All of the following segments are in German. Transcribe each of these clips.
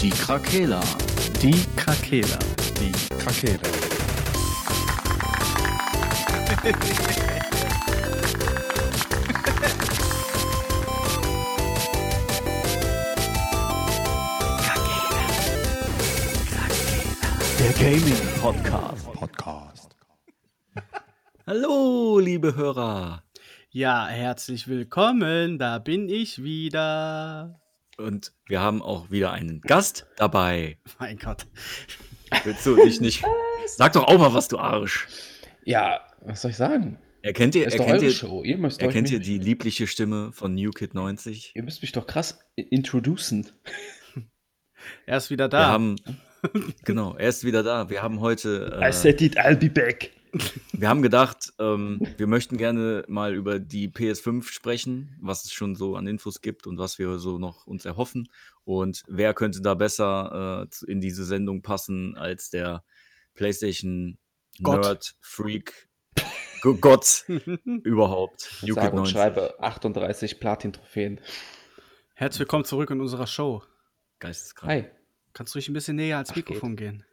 Die Krakela. Die Krakela. Die Krakela. Der Gaming Podcast. Podcast. Hallo, liebe Hörer. Ja, herzlich willkommen. Da bin ich wieder. Und wir haben auch wieder einen Gast dabei. Mein Gott. Willst du dich nicht. Sag doch auch mal was, du Arsch. Ja, was soll ich sagen? Erkennt ihr, erkennt eure ihr, Show. Ihr müsst, euch erkennt ihr die liebliche Stimme von New Kid 90? ihr müsst mich doch krass i- introducen. Er ist wieder Wir da. haben. Genau, er ist wieder da. Wir haben heute. I Äh, said it, I'll be back. Wir haben gedacht, ähm, wir möchten gerne mal über die PS5 sprechen, was es schon so an Infos gibt und was wir so noch uns erhoffen. Und wer könnte da besser äh, in diese Sendung passen als der PlayStation Gott. Nerd Freak G- Gott überhaupt. Sage Kid und 90. schreibe 38 Platin-Trophäen. Herzlich willkommen zurück in unserer Show. Geisteskrank. Hi. Kannst du ruhig ein bisschen näher ans Ach, Mikrofon gehen?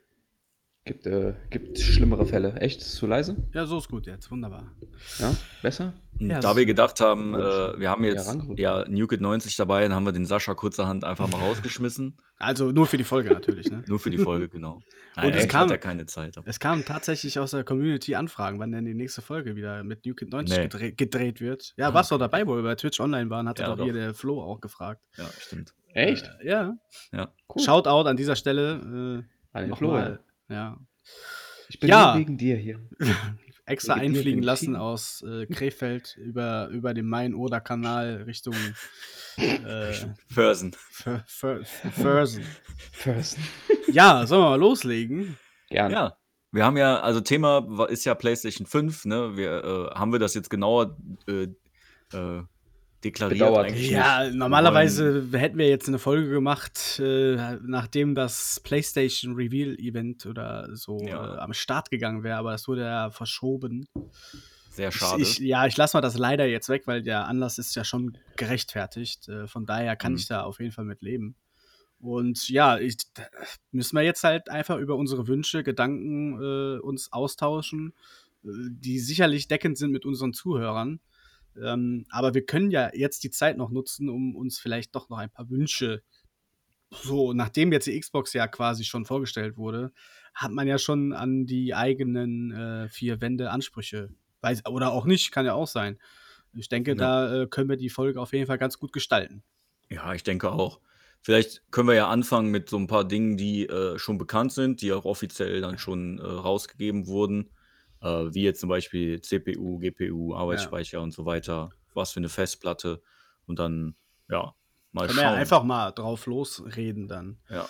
Gibt, äh, gibt schlimmere Fälle. Echt? Ist zu leise? Ja, so ist gut jetzt. Wunderbar. Ja? Besser? Ja, da wir gedacht haben, äh, wir haben jetzt ja New Kid 90 dabei, dann haben wir den Sascha kurzerhand einfach mal rausgeschmissen. Also nur für die Folge natürlich. Ne? Nur für die Folge, genau. Nein, Und es kam- hat er keine Zeit. aber- Es kamen tatsächlich aus der Community Anfragen, wann denn die nächste Folge wieder mit New Kid 90 Nee. gedre gedreht wird. Ja, warst du dabei, wo wir bei Twitch online waren, hatte Ja, doch, doch. hier der Flo auch gefragt. Ja, stimmt. Echt? Äh, ja. Ja. Cool. Shoutout an dieser Stelle. Äh, An den. Flo, Ja. Ich bin Ja. wegen dir hier. extra Wegen einfliegen lassen aus äh, Krefeld über, über den Main-Oder-Kanal Richtung äh, Fer- Fersen. First. Ja, sollen wir mal loslegen? Gerne. Ja. Wir haben ja, also Thema ist ja PlayStation 5, ne? Wir, äh, haben wir das jetzt genauer äh, äh, deklariert Bedauert. eigentlich Ja, nicht. normalerweise hätten wir jetzt eine Folge gemacht, äh, nachdem das PlayStation Reveal Event oder so Ja. äh, am Start gegangen wäre, aber das wurde ja verschoben. Sehr schade. Ich, ja, ich lasse mal das leider jetzt weg, weil der Anlass ist ja schon gerechtfertigt. Äh, von daher kann Mhm. ich da auf jeden Fall mit leben. Und ja, ich, müssen wir jetzt halt einfach über unsere Wünsche, Gedanken äh, uns austauschen, äh, die sicherlich deckend sind mit unseren Zuhörern. Ähm, aber wir können ja jetzt die Zeit noch nutzen, um uns vielleicht doch noch ein paar Wünsche, so nachdem jetzt die Xbox ja quasi schon vorgestellt wurde, hat man ja schon an die eigenen äh, vier Wände Ansprüche. Weiß, oder auch nicht, kann ja auch sein. Ich denke, Ja. da äh, können wir die Folge auf jeden Fall ganz gut gestalten. Ja, ich denke auch. Vielleicht können wir ja anfangen mit so ein paar Dingen, die äh, schon bekannt sind, die auch offiziell dann schon äh, rausgegeben wurden. Äh, wie jetzt zum Beispiel CPU, GPU, Arbeitsspeicher und so weiter. Was für eine Festplatte. Und dann, ja, mal Können wir ja schauen. einfach mal drauf losreden dann. ja.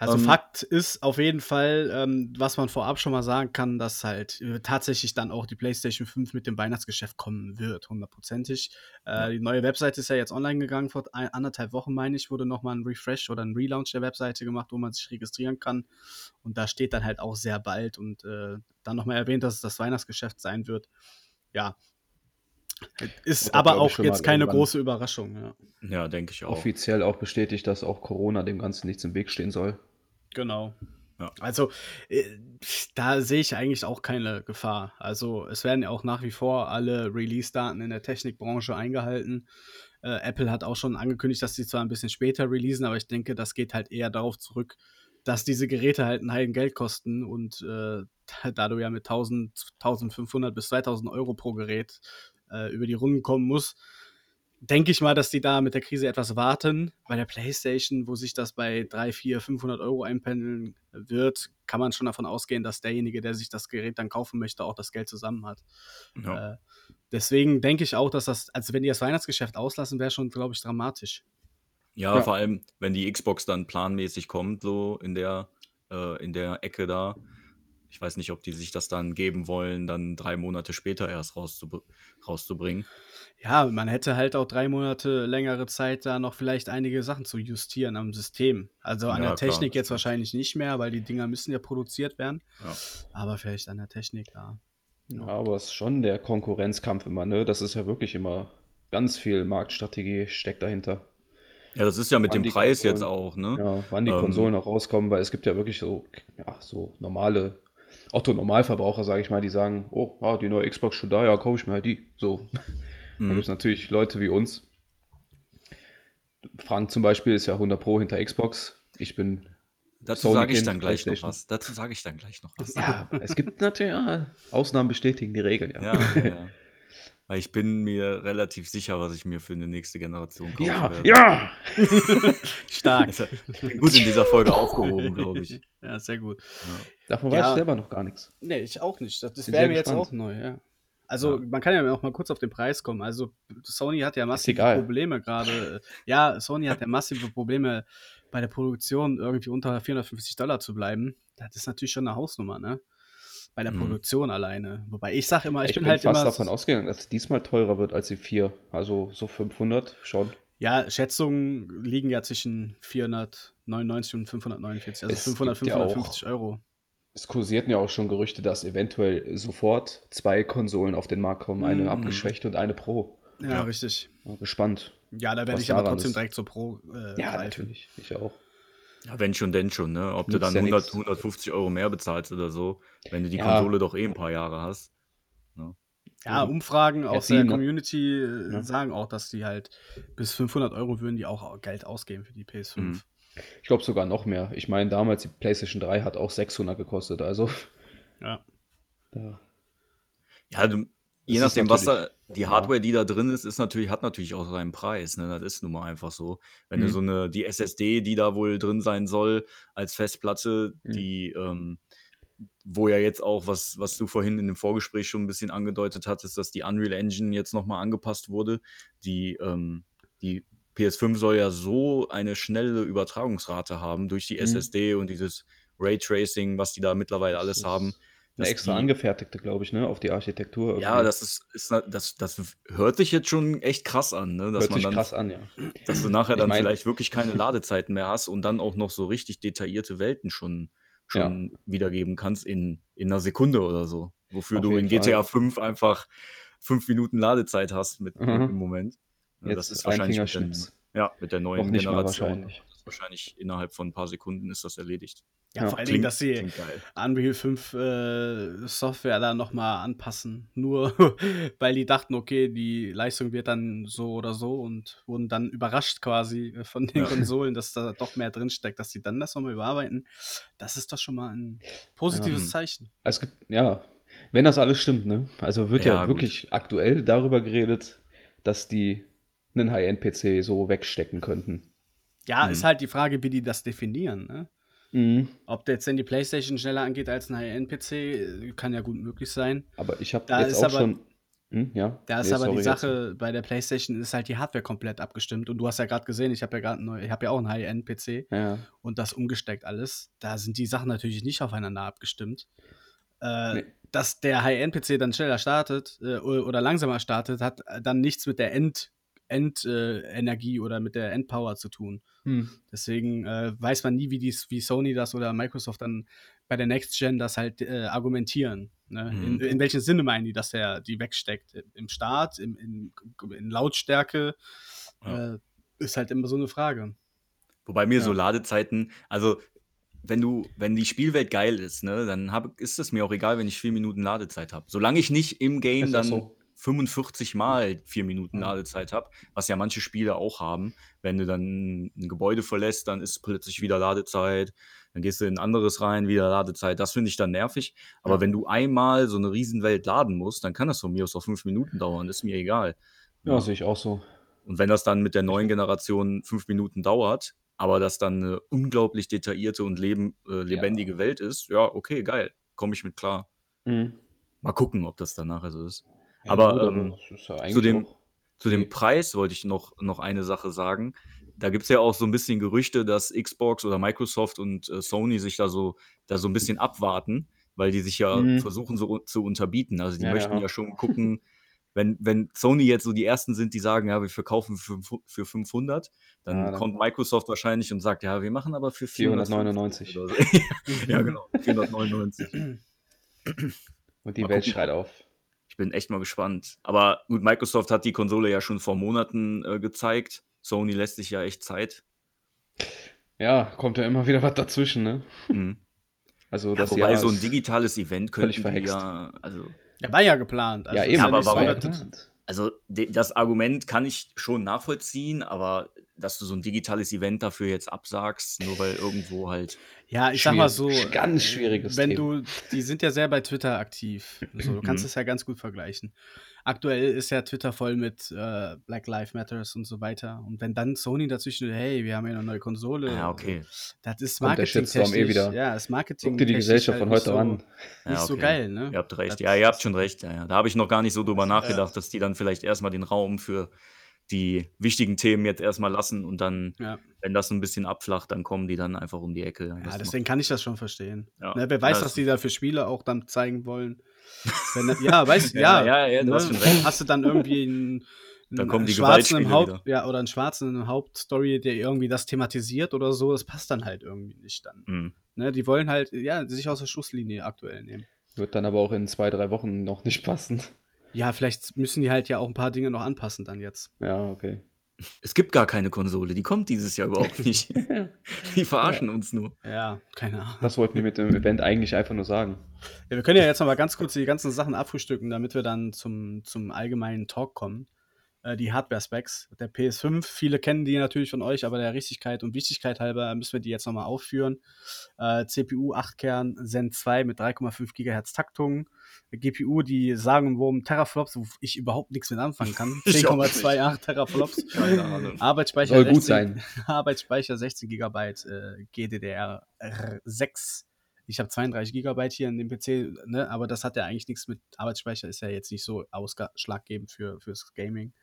Also Ähm, Fakt ist auf jeden Fall, ähm, was man vorab schon mal sagen kann, dass halt äh, tatsächlich dann auch die PlayStation 5 mit dem Weihnachtsgeschäft kommen wird, hundertprozentig. Äh, Die neue Webseite ist ja jetzt online gegangen, vor ein, anderthalb Wochen, meine ich, wurde nochmal ein Refresh oder ein Relaunch der Webseite gemacht, wo man sich registrieren kann. Und da steht dann halt auch sehr bald und äh, dann nochmal erwähnt, dass es das Weihnachtsgeschäft sein wird. Ja. Ist aber auch jetzt keine irgendwann große Überraschung. Ja. Ja, denke ich auch. Offiziell auch bestätigt, dass auch Corona dem Ganzen nichts im Weg stehen soll. Genau. Ja. Also, äh, da sehe ich eigentlich auch keine Gefahr. Also, es werden ja auch nach wie vor alle Release-Daten in der Technikbranche eingehalten. Äh, Apple hat auch schon angekündigt, dass sie zwar ein bisschen später releasen, aber ich denke, das geht halt eher darauf zurück, dass diese Geräte halt ein Heiden Geld kosten und äh, da du ja mit 1000, 1500 bis 2000 Euro pro Gerät äh, über die Runden kommen musst, denke ich mal, dass die da mit der Krise etwas warten. Bei der PlayStation, wo sich das bei 3, 4, 500 Euro einpendeln wird, kann man schon davon ausgehen, dass derjenige, der sich das Gerät dann kaufen möchte, auch das Geld zusammen hat. Ja. Äh, deswegen denke ich auch, dass das, also wenn die das Weihnachtsgeschäft auslassen, wäre schon, glaube ich, dramatisch. Ja, Ja. vor allem, wenn die Xbox dann planmäßig kommt, so in der, äh, in der Ecke da. Ich weiß nicht, ob die sich das dann geben wollen, dann drei Monate später erst rauszub rauszubringen. Ja, man hätte halt auch drei Monate längere Zeit, da noch vielleicht einige Sachen zu justieren am System. Also an Ja, der klar, Technik das jetzt wahrscheinlich nicht mehr, weil die Dinger müssen ja produziert werden. Ja. Aber vielleicht an der Technik, ja. Ja, aber es ist schon der Konkurrenzkampf immer, ne? Das ist ja wirklich immer ganz viel Marktstrategie steckt dahinter. Ja, das ist ja mit Wann dem Preis jetzt Konsolen, auch, ne? ja, wann die Ähm, Konsolen auch rauskommen, weil es gibt ja wirklich so, ja, so normale Otto-Normalverbraucher, sage ich mal, die sagen, oh, ah, die neue Xbox schon da, ja, kaufe ich mir halt die. So. Da Mhm. gibt es natürlich Leute wie uns. Frank zum Beispiel ist ja 100 Pro hinter Xbox. Ich bin, Dazu sage ich dann gleich noch was. Dazu sage ich dann gleich noch was. ja, es gibt natürlich, ja, Ausnahmen bestätigen die Regeln, ja. Ja, ja. Weil ich bin mir relativ sicher, was ich mir für eine nächste Generation kaufen Ja, werde. ja! Stark. Also, ich bin gut in dieser Folge aufgehoben, glaube ich. Ja, sehr gut. Davon Ja. weiß ich selber noch gar nichts. Nee, ich auch nicht. Das, das wäre mir jetzt auch neu, ja. Also, Ja. man kann ja auch mal kurz auf den Preis kommen. Also, Sony hat ja massive. Probleme gerade. Ja, Sony hat ja massive Probleme bei der Produktion irgendwie unter 450 Dollar zu bleiben. Das ist natürlich schon eine Hausnummer, ne? Bei der Mhm. Produktion alleine. Wobei ich sage immer, ich, Ich, bin, bin halt fast davon ausgegangen, dass es diesmal teurer wird als die 4. Also so 500 schon. Ja, Schätzungen liegen ja zwischen 499 und 549, also Es 500, gibt ja auch- 550 Euro. Es kursierten ja auch schon Gerüchte, dass eventuell sofort zwei Konsolen auf den Markt kommen, eine Mhm. abgeschwächt und eine Pro. Ja, Ja. richtig. Gespannt. Ja, da werde ich aber trotzdem ist. direkt so pro. Äh, Ja, greifen. natürlich. Ich auch. Ja, wenn schon, denn schon, ne? Ob du Nützt dann ja 100, nix. 150 Euro mehr bezahlst oder so, wenn du die Ja. Konsole doch eh ein paar Jahre hast. Ja, Umfragen aus Erziehen, der ne? Community äh, Ja. sagen auch, dass die halt bis 500 Euro würden die auch Geld ausgeben für die PS5. Mhm. Ich glaube sogar noch mehr. Ich meine, damals die PlayStation 3 hat auch 600 gekostet. Also, Ja. da, Ja, du, je nachdem, was da, die. Hardware, die da drin ist, ist natürlich, hat natürlich auch seinen Preis. Ne? Das ist nun mal einfach so. Wenn du Mhm. so eine, die SSD, die da wohl drin sein soll, als Festplatte, Mhm. die, ähm, wo ja jetzt auch, was, was du vorhin in dem Vorgespräch schon ein bisschen angedeutet hattest, dass die Unreal Engine jetzt nochmal angepasst wurde. Die, ähm, die PS5 soll ja so eine schnelle Übertragungsrate haben durch die Mhm. SSD und dieses Raytracing, was die da mittlerweile alles haben. Eine extra die- angefertigte, glaube ich, ne? Auf die Architektur. Ja, irgendwie. das ist, ist das, das hört sich jetzt schon echt krass an, ne? Dass hört man sich dann, krass an, ja. dass du nachher Ich dann mein- vielleicht wirklich keine Ladezeiten mehr hast und dann auch noch so richtig detaillierte Welten schon, schon wiedergeben kannst in, in einer Sekunde oder so. Wofür Auf du in GTA Fall. 5 einfach fünf Minuten Ladezeit hast mit, Mhm. im Moment. Ja, das ist ein wahrscheinlich mit der, ja, mit der neuen Generation. wahrscheinlich. Wahrscheinlich innerhalb von ein paar Sekunden ist das erledigt. Ja, Ja, vor allen Dingen, dass sie. Unreal 5 äh, Software da nochmal anpassen. Nur weil die dachten, okay, die Leistung wird dann so oder so und wurden dann überrascht quasi äh, von den Ja. Konsolen, dass da doch mehr drinsteckt, dass sie dann das nochmal überarbeiten. Das ist doch schon mal ein positives Ja. Zeichen. Es gibt, ja, wenn das alles stimmt, ne? Also wird ja, Ja, gut. wirklich aktuell darüber geredet, dass die einen High-End-PC so wegstecken könnten. Ja, Mhm. ist halt die Frage, wie die das definieren. Ne? Mhm. Ob der jetzt denn die PlayStation schneller angeht als ein High-End-PC, äh, kann ja gut möglich sein. Aber ich habe Da jetzt ist auch aber- schon. Hm, ja. Da ist Nee, aber die Sache, bei der PlayStation ist halt die Hardware komplett abgestimmt. Und du hast ja gerade gesehen, ich habe ja gerade neu, ich habe ja auch einen High-End-PC Jetzt. Ja. und das umgesteckt alles. Da sind die Sachen natürlich nicht aufeinander abgestimmt. Äh, Nee. Dass der High-End-PC dann schneller startet äh, oder langsamer startet, hat dann nichts mit der End- End-Energie äh, oder mit der Endpower zu tun. Hm. Deswegen äh, weiß man nie, wie, dies, wie Sony das oder Microsoft dann bei der Next Gen das halt äh, argumentieren. Ne? In, Mhm. in welchem Sinne meinen die, dass der die wegsteckt? Im Start, im, in, in Lautstärke? Ja. Äh, ist halt immer so eine Frage. Wobei mir so Ja. Ladezeiten, also wenn du, wenn die Spielwelt geil ist, ne, dann hab, ist es mir auch egal, wenn ich vier Minuten Ladezeit habe. Solange ich nicht im Game dann so. 45 Mal vier Minuten Mhm. Ladezeit habe, was ja manche Spiele auch haben. Wenn du dann ein Gebäude verlässt, dann ist plötzlich wieder Ladezeit. Dann gehst du in ein anderes rein, wieder Ladezeit. Das finde ich dann nervig. Aber Ja. wenn du einmal so eine Riesenwelt laden musst, dann kann das von mir aus auch fünf Minuten dauern. Ist mir egal. Ja, sehe ich auch so. Und wenn das dann mit der neuen Generation fünf Minuten dauert, aber das dann eine unglaublich detaillierte und leben, äh, lebendige Welt ist, ja, okay, geil. Komme ich mit klar. Mhm. Mal gucken, ob das dann nachher so ist. Ja, Aber, gut, ähm, ja zu dem- Zu dem. Preis wollte ich noch, noch eine Sache sagen. Da gibt es ja auch so ein bisschen Gerüchte, dass Xbox oder Microsoft und äh, Sony sich da so, da so ein bisschen abwarten, weil die sich ja Mhm. versuchen so zu unterbieten. Also die Ja, möchten ja. schon gucken, wenn, wenn Sony jetzt so die ersten sind, die sagen, ja, wir verkaufen für, fünf- für 500, dann, Ja, dann- kommt Microsoft wahrscheinlich und sagt, ja, wir machen aber für 499 499. oder so. ja, genau, 499. Und die Mal Welt gucken. schreit auf. Ich bin echt mal gespannt. Aber gut, Microsoft hat die Konsole ja schon vor Monaten äh, gezeigt. Sony lässt sich ja echt Zeit. Ja, kommt ja immer wieder was dazwischen, ne? Mhm. Also Ja, das wobei Jahr so ein digitales Event könnten die verhext. ja, also, Ja, war ja geplant. Ja, ist eben. aber warum- geplant. Also das Argument kann ich schon nachvollziehen, aber dass du so ein digitales Event dafür jetzt absagst, nur weil irgendwo halt. Ja, ich sag mal so. ganz äh, schwieriges Wenn Thema. du, die sind ja sehr bei Twitter aktiv. So, du kannst Mhm. es ja ganz gut vergleichen. Aktuell ist ja Twitter voll mit äh, Black Lives Matters und so weiter. Und wenn dann Sony dazwischen, hey, wir haben ja eine neue Konsole. Ja, okay. Das ist Marketing. Eh wieder. Ja, ist Marketing. Guck dir die Gesellschaft von heute an. Ja, Nicht so okay. geil, ne? Ihr habt recht. Das- Ja, ihr habt schon recht. Ja, ja. Da habe ich noch gar nicht so drüber Das, nachgedacht, dass die dann vielleicht erstmal den Raum für die wichtigen Themen jetzt erstmal lassen und dann, Ja. wenn das ein bisschen abflacht, dann kommen die dann einfach um die Ecke. Ja, Das deswegen kann ich das schon verstehen. Ja. Ne, wer weiß, Ja, was das- die da für Spiele auch dann zeigen wollen. Wenn, ja, weißt du, ja. Ja, ja, ja, ne. Hast du dann irgendwie einen, Dann einen kommen die Schwarzen im Haupt, wieder. ja, oder einen Schwarzen in der Hauptstory, der irgendwie das thematisiert oder so, das passt dann halt irgendwie nicht dann. Hm. Ne, die wollen halt, ja, sich aus der Schusslinie aktuell nehmen. Wird dann aber auch in zwei, drei Wochen noch nicht passen. Ja, vielleicht müssen die halt ja auch ein paar Dinge noch anpassen dann jetzt. Ja, okay. Es gibt gar keine Konsole, die kommt dieses Jahr überhaupt nicht. die verarschen uns nur. Ja, keine Ahnung. Das wollten wir mit dem Event eigentlich einfach nur sagen. Ja, wir können ja jetzt noch mal ganz kurz die ganzen Sachen abfrühstücken, damit wir dann zum, zum allgemeinen Talk kommen. Äh, die Hardware-Specs der PS5. Viele kennen die natürlich von euch, aber der Richtigkeit und Wichtigkeit halber müssen wir die jetzt noch mal aufführen. Äh, CPU 8-Kern Zen 2 mit 3,5 GHz Taktung. GPU, die sagen, wo Teraflops, wo ich überhaupt nichts mit anfangen kann. Ich auch nicht. 10,28 Teraflops. Arbeitsspeicher Soll gut 16 sein. Arbeitsspeicher 16 GB äh, GDDR6. Ich habe 32 GB hier in dem PC, ne? aber das hat ja eigentlich nichts mit Arbeitsspeicher, ist ja jetzt nicht so ausschlaggebend für, fürs Gaming.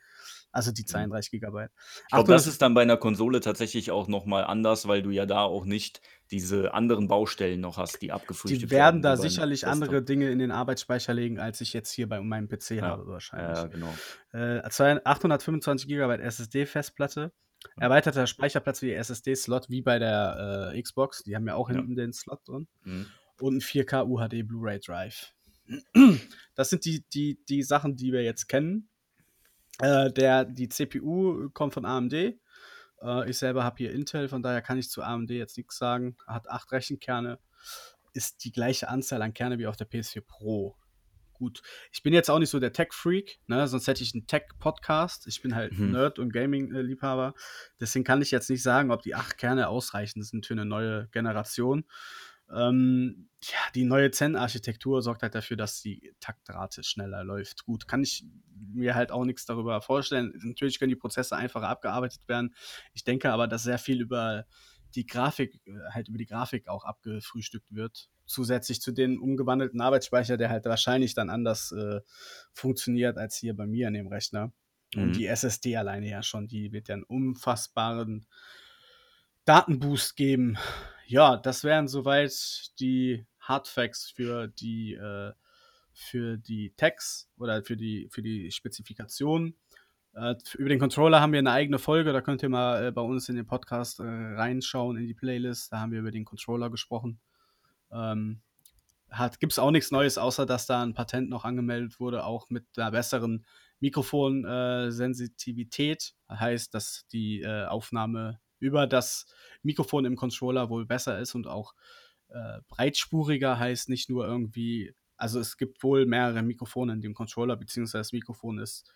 Also die 32 GB. Mhm. Ich glaube, das ist dann bei einer Konsole tatsächlich auch nochmal anders, weil du ja da auch nicht diese anderen Baustellen noch hast, die abgefrühstückt die werden da wie sicherlich andere Dinge in den Arbeitsspeicher legen, als ich jetzt hier bei meinem PC Ja. habe, wahrscheinlich. Ja, genau. Äh, zwei- 825 GB SSD-Festplatte. Erweiterter Speicherplatz die SSD-Slot, wie bei der äh, Xbox. Die haben ja auch Ja. hinten den Slot drin. Mhm. Und ein 4K UHD Blu-ray Drive. Das sind die, die, die Sachen, die wir jetzt kennen. Äh, der, die CPU kommt von AMD. Äh, ich selber habe hier Intel, von daher kann ich zu AMD jetzt nichts sagen. Hat acht Rechenkerne. Ist die gleiche Anzahl an Kerne wie auf der PS4 Pro. Gut, ich bin jetzt auch nicht so der Tech-Freak, ne? sonst hätte ich einen Tech-Podcast. Ich bin halt Mhm. Nerd und Gaming-Liebhaber. Deswegen kann ich jetzt nicht sagen, ob die acht Kerne ausreichend sind für eine neue Generation. Ähm, ja, die neue Zen-Architektur sorgt halt dafür, dass die Taktrate schneller läuft. Gut, kann ich mir halt auch nichts darüber vorstellen. Natürlich können die Prozesse einfacher abgearbeitet werden. Ich denke aber, dass sehr viel über die Grafik, äh, halt über die Grafik auch abgefrühstückt wird. Zusätzlich zu den umgewandelten Arbeitsspeicher, der halt wahrscheinlich dann anders äh, funktioniert als hier bei mir an dem Rechner. Mhm. Und die SSD alleine ja schon, die wird ja einen unfassbaren Datenboost geben. Ja, das wären soweit die Hardfacts für die, äh, für die Tags oder für die, für die Spezifikation. Äh, über den Controller haben wir eine eigene Folge, da könnt ihr mal äh, bei uns in den Podcast äh, reinschauen, in die Playlist. Da haben wir über den Controller gesprochen. Ähm, Gibt es auch nichts Neues, außer dass da ein Patent noch angemeldet wurde, auch mit einer besseren Mikrofonsensitivität. heißt, dass die äh, Aufnahme über das Mikrofon im Controller wohl besser ist und auch äh, breitspuriger heißt nicht nur irgendwie, also es gibt wohl mehrere Mikrofone in dem Controller, beziehungsweise das Mikrofon ist.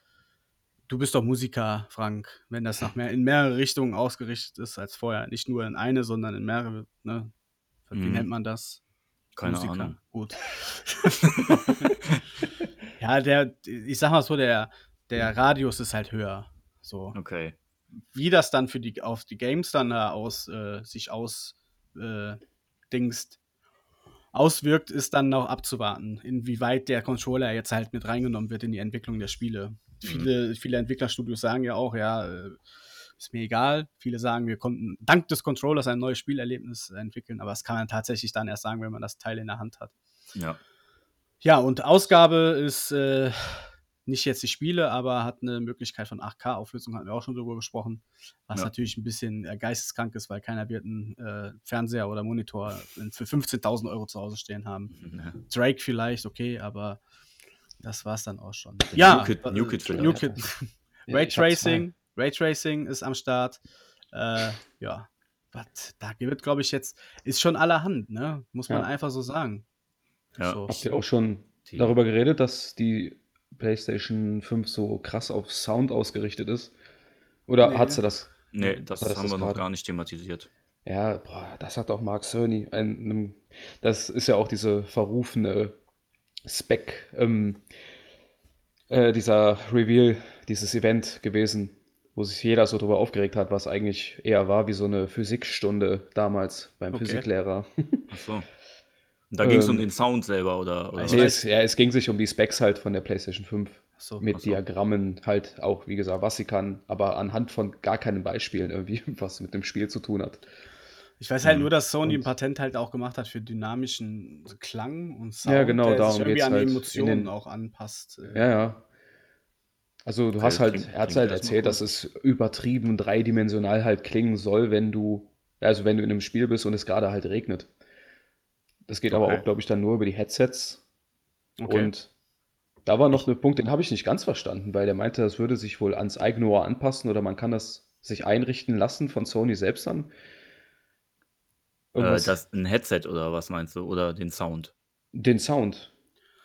Du bist doch Musiker, Frank, wenn das nach mehr, in mehrere Richtungen ausgerichtet ist als vorher. Nicht nur in eine, sondern in mehrere, ne? Wie Mhm. nennt man das? Keine Musiker. Ahnung. Gut. ja, der, ich sag mal so, der, der Radius ist halt höher. So. Okay. Wie das dann für die, auf die Games dann da aus, äh, sich aus, äh, dingst, auswirkt, ist dann noch abzuwarten, inwieweit der Controller jetzt halt mit reingenommen wird in die Entwicklung der Spiele. Viele, viele Entwicklerstudios sagen ja auch, ja, äh, ist mir egal. Viele sagen, wir konnten dank des Controllers ein neues Spielerlebnis entwickeln, aber das kann man tatsächlich dann erst sagen, wenn man das Teil in der Hand hat. Ja. Ja, und Ausgabe ist äh, nicht jetzt die Spiele, aber hat eine Möglichkeit von 8K-Auflösung, hatten wir auch schon drüber gesprochen. Was Ja. natürlich ein bisschen äh, geisteskrank ist, weil keiner wird einen äh, Fernseher oder Monitor für 15.000 Euro zu Hause stehen haben. Ja. Drake vielleicht, okay, aber das war's dann auch schon. Ja, New Kid- äh, New Kid. New Kid. Ja, Raytracing, Raytracing ist am Start. Äh, ja, was, da wird, glaube ich, jetzt, ist schon allerhand, ne? Muss man Ja. einfach so sagen. Ja. So. Habt ihr auch schon darüber geredet, dass die PlayStation 5 so krass auf Sound ausgerichtet ist? Oder Nee. hat sie das? Nee, das haben das wir noch gar nicht thematisiert. Ja, boah, das hat auch Mark Cerny. Ein, einem- das ist ja auch diese verrufene Spec, ähm, äh, dieser Reveal, dieses Event gewesen, wo sich jeder so drüber aufgeregt hat, was eigentlich eher war wie so eine Physikstunde damals beim Okay. Physiklehrer. Ach so. Da ging es um Ähm, den Sound selber, oder? oder Nee, es, ja, es ging sich um die Specs halt von der PlayStation 5. So, mit so. Diagrammen halt auch, wie gesagt, was sie kann, aber anhand von gar keinen Beispielen irgendwie, was mit dem Spiel zu tun hat. Ich weiß halt Mhm. nur, dass Sony ein Patent halt auch gemacht hat für dynamischen Klang und Sound, Ja, genau, der darum sich irgendwie geht's an halt Emotionen den- auch anpasst. Äh, Ja, ja. Also du hast halt, klingt- er hat halt erzählt, dass es übertrieben dreidimensional halt klingen soll, wenn du, also wenn du in einem Spiel bist und es gerade halt regnet. Das geht aber Okay. auch, glaube ich, dann nur über die Headsets. Okay. Und da war noch ein Punkt, den habe ich nicht ganz verstanden, weil der meinte, das würde sich wohl ans eigene Ohr anpassen oder man kann das sich einrichten lassen von Sony selbst dann. Äh, Irgendwas- das, ein Headset oder was meinst du? Oder den Sound? den Sound.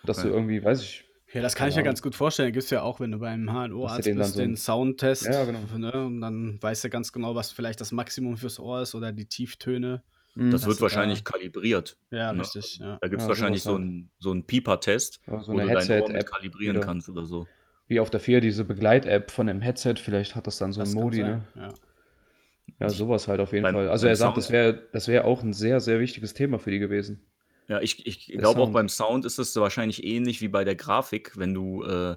Dass Okay. du irgendwie, weiß ich, Ja, das kann ich mir Keine ganz gut vorstellen. Gibt es ja auch, wenn du beim HNO-Arzt den bist, so den Soundtest. Ja, genau. Ne? Und dann weißt du ganz genau, was vielleicht das Maximum fürs Ohr ist oder die Tieftöne. Das Das wird wahrscheinlich da- kalibriert. Ja, Ne? richtig. Ja. Da gibt es Ja, wahrscheinlich sowas so einen so einen Pieper-Test, ja, so wo du dein Ohr mit kalibrieren wieder. kannst oder so. Wie auf der 4 diese Begleit-App von dem Headset, vielleicht hat das dann so Das einen kann Modi, ne? Ja. Ja, sowas halt auf jeden Beim- Fall. Also er sagt, Sound- das wäre das wär auch ein sehr, sehr wichtiges Thema für die gewesen. Ja, ich, ich glaube auch beim Sound ist es wahrscheinlich ähnlich wie bei der Grafik, wenn du äh,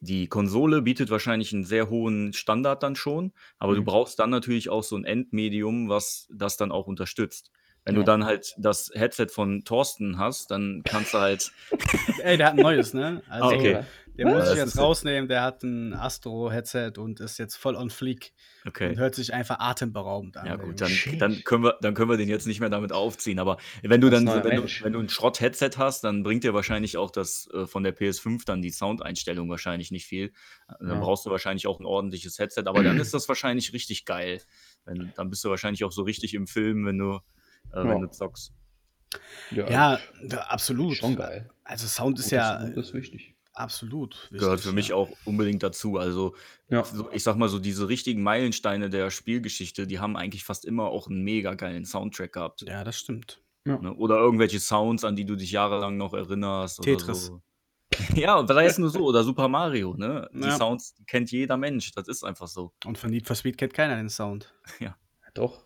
die, Konsole bietet wahrscheinlich einen sehr hohen Standard dann schon, aber du Mhm. brauchst dann natürlich auch so ein Endmedium, was das dann auch unterstützt. Wenn du Ja. dann halt das Headset von Thorsten hast, dann kannst du halt. Ey, der hat ein neues, ne? Also, Ah, okay. Der muss ich jetzt rausnehmen. Der hat ein Astro-Headset und ist jetzt voll on fleek und Okay. hört sich einfach atemberaubend an. Ja gut, dann, dann, können wir, dann können wir den jetzt nicht mehr damit aufziehen. Aber wenn du Das dann, wenn, du, wenn du ein Schrott-Headset hast, dann bringt dir wahrscheinlich auch das äh, von der PS5 dann die Soundeinstellung wahrscheinlich nicht viel. Dann Ja. brauchst du wahrscheinlich auch ein ordentliches Headset, aber dann ist das wahrscheinlich richtig geil. Wenn, dann bist du wahrscheinlich auch so richtig im Film, wenn du, äh, Ja. wenn du zockst. Ja, da, absolut. Schon geil. Also Sound ist ja Sound ist wichtig. Absolut wichtig. Gehört für mich ja. auch unbedingt dazu. Also, Ja. so, ich sag mal so, diese richtigen Meilensteine der Spielgeschichte, die haben eigentlich fast immer auch einen mega geilen Soundtrack gehabt. Ja, das stimmt. Ne? Oder irgendwelche Sounds, an die du dich jahrelang noch erinnerst. Tetris. Oder so. Ja, und sei es nur so. Oder Super Mario, ne? Die Ja. Sounds kennt jeder Mensch. Das ist einfach so. Und von Need for Speed kennt keiner den Sound. Doch.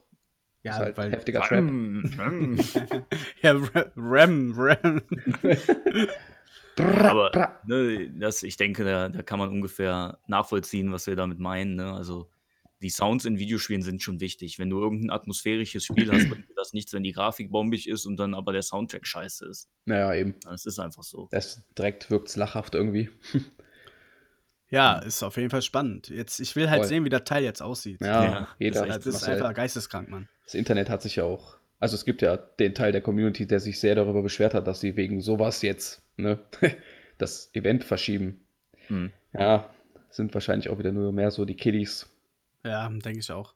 Ja, ist halt weil. heftiger Trap. ja, Ram, Ram. Aber ne, das, ich denke, da, da kann man ungefähr nachvollziehen, was wir damit meinen. Ne? Also die Sounds in Videospielen sind schon wichtig. Wenn du irgendein atmosphärisches Spiel hast, bringt dir das nichts, wenn die Grafik bombig ist und dann aber der Soundtrack scheiße ist. Naja, eben. Das ist einfach so. Das direkt wirkt lachhaft irgendwie. Ja, ist auf jeden Fall spannend. Jetzt, ich will halt Voll. sehen, wie das Teil jetzt aussieht. Ja, Ja, jeder. das ist Marcel, einfach geisteskrank, Mann. das Internet hat sich ja auch. Also es gibt ja den Teil der Community, der sich sehr darüber beschwert hat, dass sie wegen sowas jetzt ne, das Event verschieben. Hm. Ja, sind wahrscheinlich auch wieder nur mehr so die Kiddies. Ja, denke ich auch.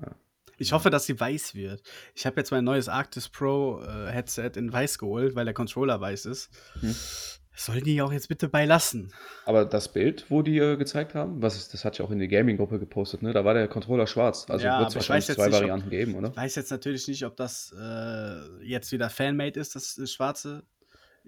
Ja. Ich hoffe, dass sie weiß wird. Ich habe jetzt mein neues Arctis Pro äh, Headset in weiß geholt, weil der Controller weiß ist. Hm. Sollen die auch jetzt bitte beilassen? Aber das Bild, wo die äh, gezeigt haben, was ist, das hat ja auch in die Gaming-Gruppe gepostet, ne? Da war der Controller schwarz. Also Ja, wird es wahrscheinlich zwei nicht, ob- Varianten geben, oder? Ich weiß jetzt natürlich nicht, ob das äh, jetzt wieder Fanmade ist, das äh, schwarze.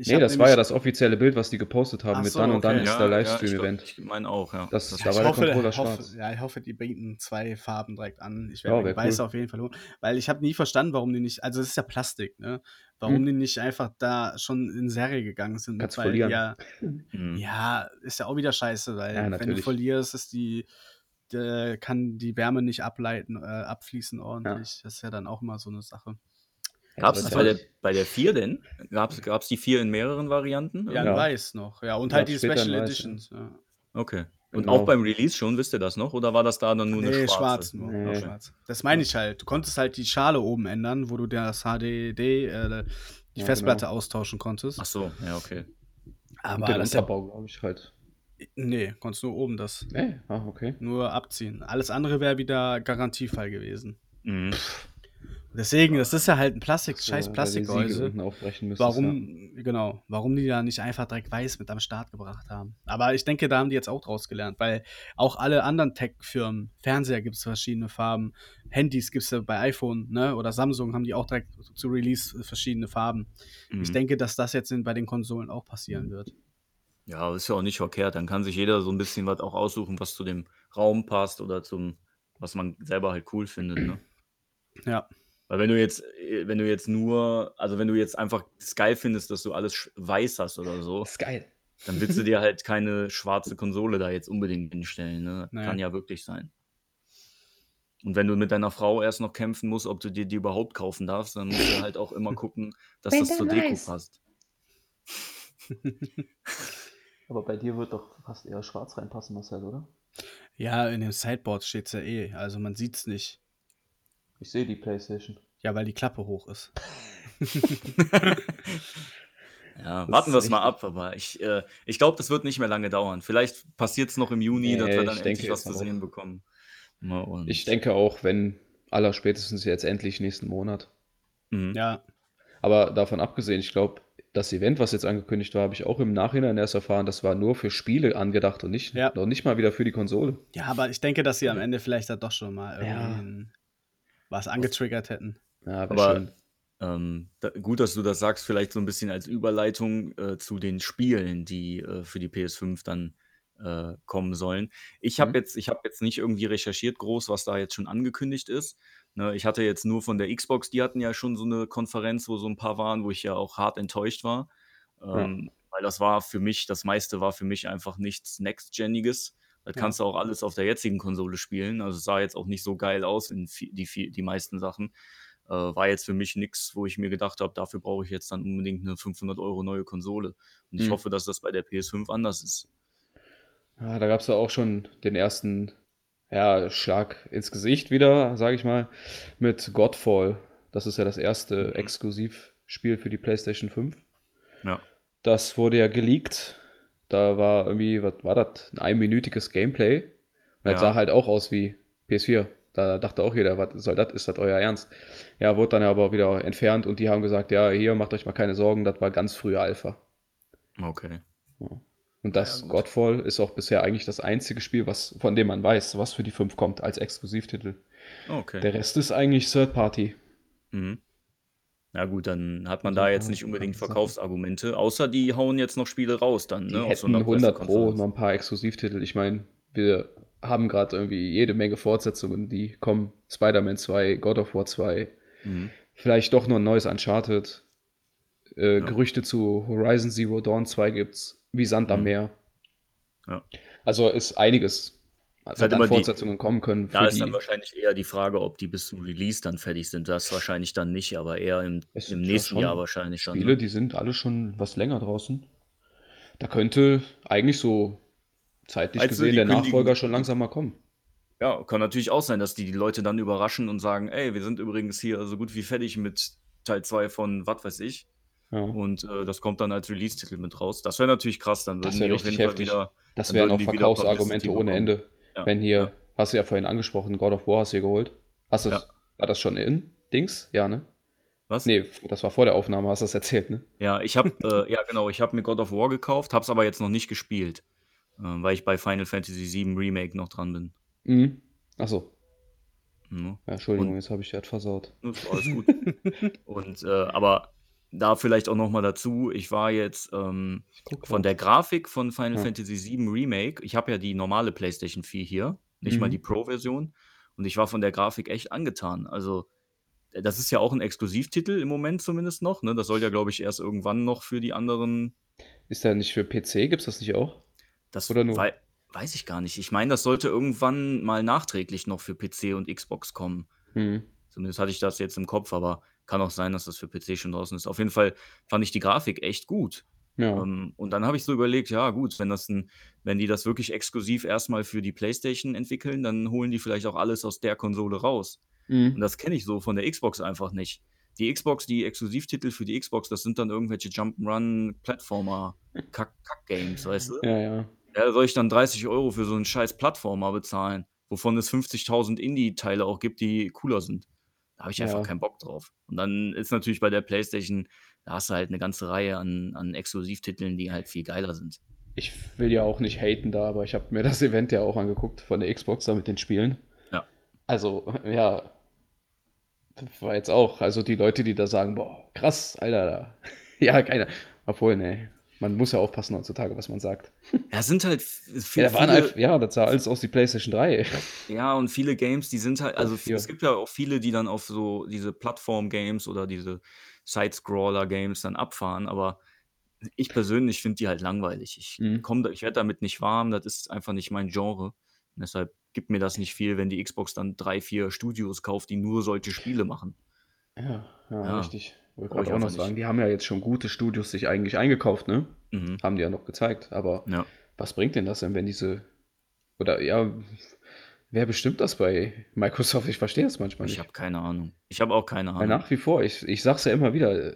Ich nee, das war ja das offizielle Bild, was die gepostet haben Ach mit so, dann und dann okay. ist Ja, der ja, ich Livestream-Event. Ich meine auch, ja. Das- Das- da ich war der hoffe, Controller hoffe, schwarz. ja, ich hoffe, die bieten zwei Farben direkt an. Ich Ja, werde mir weiß cool. auf jeden Fall holen. Weil ich habe nie verstanden, warum die nicht, also es ist ja Plastik, ne? Warum Hm. die nicht einfach da schon in Serie gegangen sind. Kannst weil verlieren. Ja, Hm. ja, ist ja auch wieder scheiße, weil Ja, wenn du verlierst, ist die, der, kann die Wärme nicht ableiten, äh, abfließen ordentlich. Das ist ja dann auch immer so eine Sache. Gab es das bei ja- der, bei der 4 denn? Gab es die 4 in mehreren Varianten? Ja, Ja. in weiß noch. Ja, und Ja, halt die Special Editions. Ja. Okay. Und Genau. auch beim Release schon, wisst ihr das noch? Oder war das da dann nur eine Nee, schwarze? schwarz nur. Nee. schwarz. Das meine ich halt. Du konntest halt die Schale oben ändern, wo du das HDD, äh, die Ja, Festplatte genau. austauschen konntest. Ach so, ja, okay. Aber Und den das ist ja, Unterbau, glaube ich, halt. Nee, konntest nur oben das. Nee, ah, okay. Nur abziehen. Alles andere wäre wieder Garantiefall gewesen. Mhm. Deswegen, das ist ja halt ein Plastik, So, scheiß Plastikgehäuse. Warum, genau, warum die da nicht einfach direkt weiß mit am Start gebracht haben. Aber ich denke, da haben die jetzt auch draus gelernt, weil auch alle anderen Tech-Firmen, Fernseher gibt es verschiedene Farben, Handys gibt es ja bei iPhone, ne, oder Samsung haben die auch direkt zu Release verschiedene Farben. Ich Mhm. denke, dass das jetzt in, bei den Konsolen auch passieren wird. Ja, aber ist ja auch nicht verkehrt. Dann kann sich jeder so ein bisschen was auch aussuchen, was zu dem Raum passt oder zum, was man selber halt cool findet. Ne? Ja, Weil wenn du jetzt, äh, wenn du jetzt nur, also wenn du jetzt einfach es geil findest, dass du alles weiß hast oder so, Das ist geil. dann willst du dir halt keine schwarze Konsole da jetzt unbedingt hinstellen. Ne? Naja. Kann ja wirklich sein. Und wenn du mit deiner Frau erst noch kämpfen musst, ob du dir die überhaupt kaufen darfst, dann musst du halt auch immer gucken, dass das zur Deko weiß. passt. Aber bei dir wird doch fast eher schwarz reinpassen, Marcel, oder? ja, in dem Sideboard steht es ja eh, also man sieht es nicht. Ich sehe die Playstation. Ja, weil die Klappe hoch ist. Ja, Das warten wir es mal ab, aber ich, äh, ich glaube, das wird nicht mehr lange dauern. Vielleicht passiert es noch im Juni, dass Nee, wir dann ich endlich denke was zu sehen bekommen. Und, Ich denke auch, wenn aller spätestens jetzt endlich nächsten Monat. Mhm. Ja, Aber davon abgesehen, ich glaube, das Event, was jetzt angekündigt war, habe ich auch im Nachhinein erst erfahren, das war nur für Spiele angedacht und nicht, Ja. noch nicht mal wieder für die Konsole. ja, aber ich denke, dass sie am Ende vielleicht dann doch schon mal irgendwie Ja. ein- was angetriggert hätten. Ja, Aber schön. ähm, da, gut, dass du das sagst, vielleicht so ein bisschen als Überleitung äh, zu den Spielen, die äh, für die PS5 dann äh, kommen sollen. Ich habe Mhm. jetzt, ich habe jetzt nicht irgendwie recherchiert groß, was da jetzt schon angekündigt ist. Ne, ich hatte jetzt nur von der Xbox, die hatten ja schon so eine Konferenz, wo so ein paar waren, wo ich ja auch hart enttäuscht war. Ähm, Weil das war für mich, das meiste war für mich einfach nichts Next-Geniges. Das Ja. kannst du auch alles auf der jetzigen Konsole spielen. Also es sah jetzt auch nicht so geil aus in die, die meisten Sachen. Äh, war jetzt für mich nichts, wo ich mir gedacht habe, dafür brauche ich jetzt dann unbedingt eine 500 Euro neue Konsole. Und ich Mhm. hoffe, dass das bei der PS5 anders ist. Ja, da gab es ja auch schon den ersten ja, Schlag ins Gesicht wieder, sage ich mal, mit Godfall. Das ist ja das erste Mhm. Exklusivspiel für die PlayStation 5. Ja. Das wurde ja geleakt. Da war irgendwie, was war das? Ein einminütiges Gameplay. Und das Ja. sah halt auch aus wie PS4. Da dachte auch jeder, was soll das? Ist das euer Ernst? Ja, wurde dann aber wieder entfernt und die haben gesagt, ja, hier macht euch mal keine Sorgen, das war ganz frühe Alpha. Okay. Und das Ja. Godfall ist auch bisher eigentlich das einzige Spiel, was, von dem man weiß, was für die 5 kommt als Exklusivtitel. Okay. Der Rest ist eigentlich Third Party. Mhm. Na gut, dann hat man Also, da jetzt nicht unbedingt. Verkaufsargumente, außer die hauen jetzt noch Spiele raus dann, Die ne? so hätten einer 100 Pro noch ein paar Exklusivtitel. Ich meine, wir haben gerade irgendwie jede Menge Fortsetzungen, die kommen. Spider-Man 2, God of War 2, Mhm. vielleicht doch noch ein neues Uncharted. Äh, Ja. Gerüchte zu Horizon Zero Dawn 2 gibt's, wie Sand am Mhm. Meer. Ja. Also ist einiges, was halt immer die- Fortsetzungen kommen können. Da ist die, dann wahrscheinlich eher die Frage, ob die bis zum Release dann fertig sind. Das wahrscheinlich dann nicht, aber eher im, im nächsten schon Jahr wahrscheinlich dann. Spiele, Ne? die sind alle schon was länger draußen. Da könnte eigentlich so zeitlich Also gesehen die der Nachfolger schon langsam mal kommen. Ja, kann natürlich auch sein, dass die, die Leute dann überraschen und sagen, ey, wir sind übrigens hier so gut wie fertig mit Teil 2 von was weiß ich. Ja. Und äh, das kommt dann als Release-Titel mit raus. Das wäre natürlich krass, dann Das würden wär die auf richtig jeden Fall heftig. wieder. Das dann wären auch die Verkaufsargumente ohne. Ende. Ja, Wenn hier, hast du ja vorhin angesprochen, God of War hast du dir geholt. Hast du Ja. war das schon in Dings? Ja, ne? Was? Nee, das war vor der Aufnahme, hast du das erzählt, ne? Ja, ich habe, äh, ja genau, ich habe mir God of War gekauft, habe es aber jetzt noch nicht gespielt, äh, weil ich bei Final Fantasy VII Remake noch dran bin. Mhm. Achso, Mhm. ja, Entschuldigung, Und- jetzt habe ich das versaut. Das war alles gut. Und äh, aber da vielleicht auch noch mal dazu, ich war jetzt ähm, von der Grafik von Final Ja. Fantasy VII Remake, ich habe ja die normale PlayStation 4 hier, nicht mal Mhm. die Pro-Version, und ich war von der Grafik echt angetan. Also äh, das ist ja auch ein Exklusivtitel im Moment zumindest noch. Ne? Das soll ja, glaube ich, erst irgendwann noch für die anderen. Ist der nicht für PC? Gibt's das nicht auch? Das Oder nur- wei weiß ich gar nicht. Ich meine, das sollte irgendwann mal nachträglich noch für PC und Xbox kommen. Hm. Zumindest hatte ich das jetzt im Kopf, aber kann auch sein, dass das für PC schon draußen ist. Auf jeden Fall fand ich die Grafik echt gut. Ja. Ähm, und dann habe ich so überlegt, ja gut, wenn das ein, wenn die das wirklich exklusiv erstmal für die PlayStation entwickeln, dann holen die vielleicht auch alles aus der Konsole raus. Und Mhm. das kenne ich so von der Xbox einfach nicht. Die Xbox, die Exklusivtitel für die Xbox, das sind dann irgendwelche Jump'n'Run, Plattformer, Kack-Games, weißt du? Ja, ja. Ja, soll ich dann 30 Euro für so einen scheiß Plattformer bezahlen, wovon es 50.000 Indie-Teile auch gibt, die cooler sind? Da habe ich einfach Ja. keinen Bock drauf. Und dann ist natürlich bei der PlayStation, da hast du halt eine ganze Reihe an, an Exklusivtiteln, die halt viel geiler sind. Ich will ja auch nicht haten da, aber ich habe mir das Event ja auch angeguckt von der Xbox da mit den Spielen. Ja. Also, ja, das war jetzt auch, also die Leute, die da sagen, boah, krass, Alter, ja, keiner. Obwohl, ne, man muss ja aufpassen heutzutage, was man sagt. Ja, sind halt f- viel, Ja, da waren viele, einfach, ja, das sah alles aus die PlayStation 3. ja, und viele Games, die sind halt, also vier. es gibt ja auch viele, die dann auf so diese Plattform-Games oder diese Side-Scroller-Games dann abfahren, aber ich persönlich finde die halt langweilig. Ich Mhm. komm, ich werde damit nicht warm, das ist einfach nicht mein Genre. Und deshalb gibt mir das nicht viel, wenn die Xbox dann drei, vier Studios kauft, die nur solche Spiele machen. Ja, ja, Ja, richtig. Wollte ich auch noch sagen, die haben ja jetzt schon gute Studios sich eigentlich eingekauft, ne? Mhm. Haben die ja noch gezeigt. Aber Ja. was bringt denn das denn, wenn diese. Oder ja, wer bestimmt das bei Microsoft? Ich verstehe das manchmal Ich nicht. habe keine Ahnung. Ich habe auch keine Weil Ahnung. nach wie vor, ich, ich sag's ja immer wieder,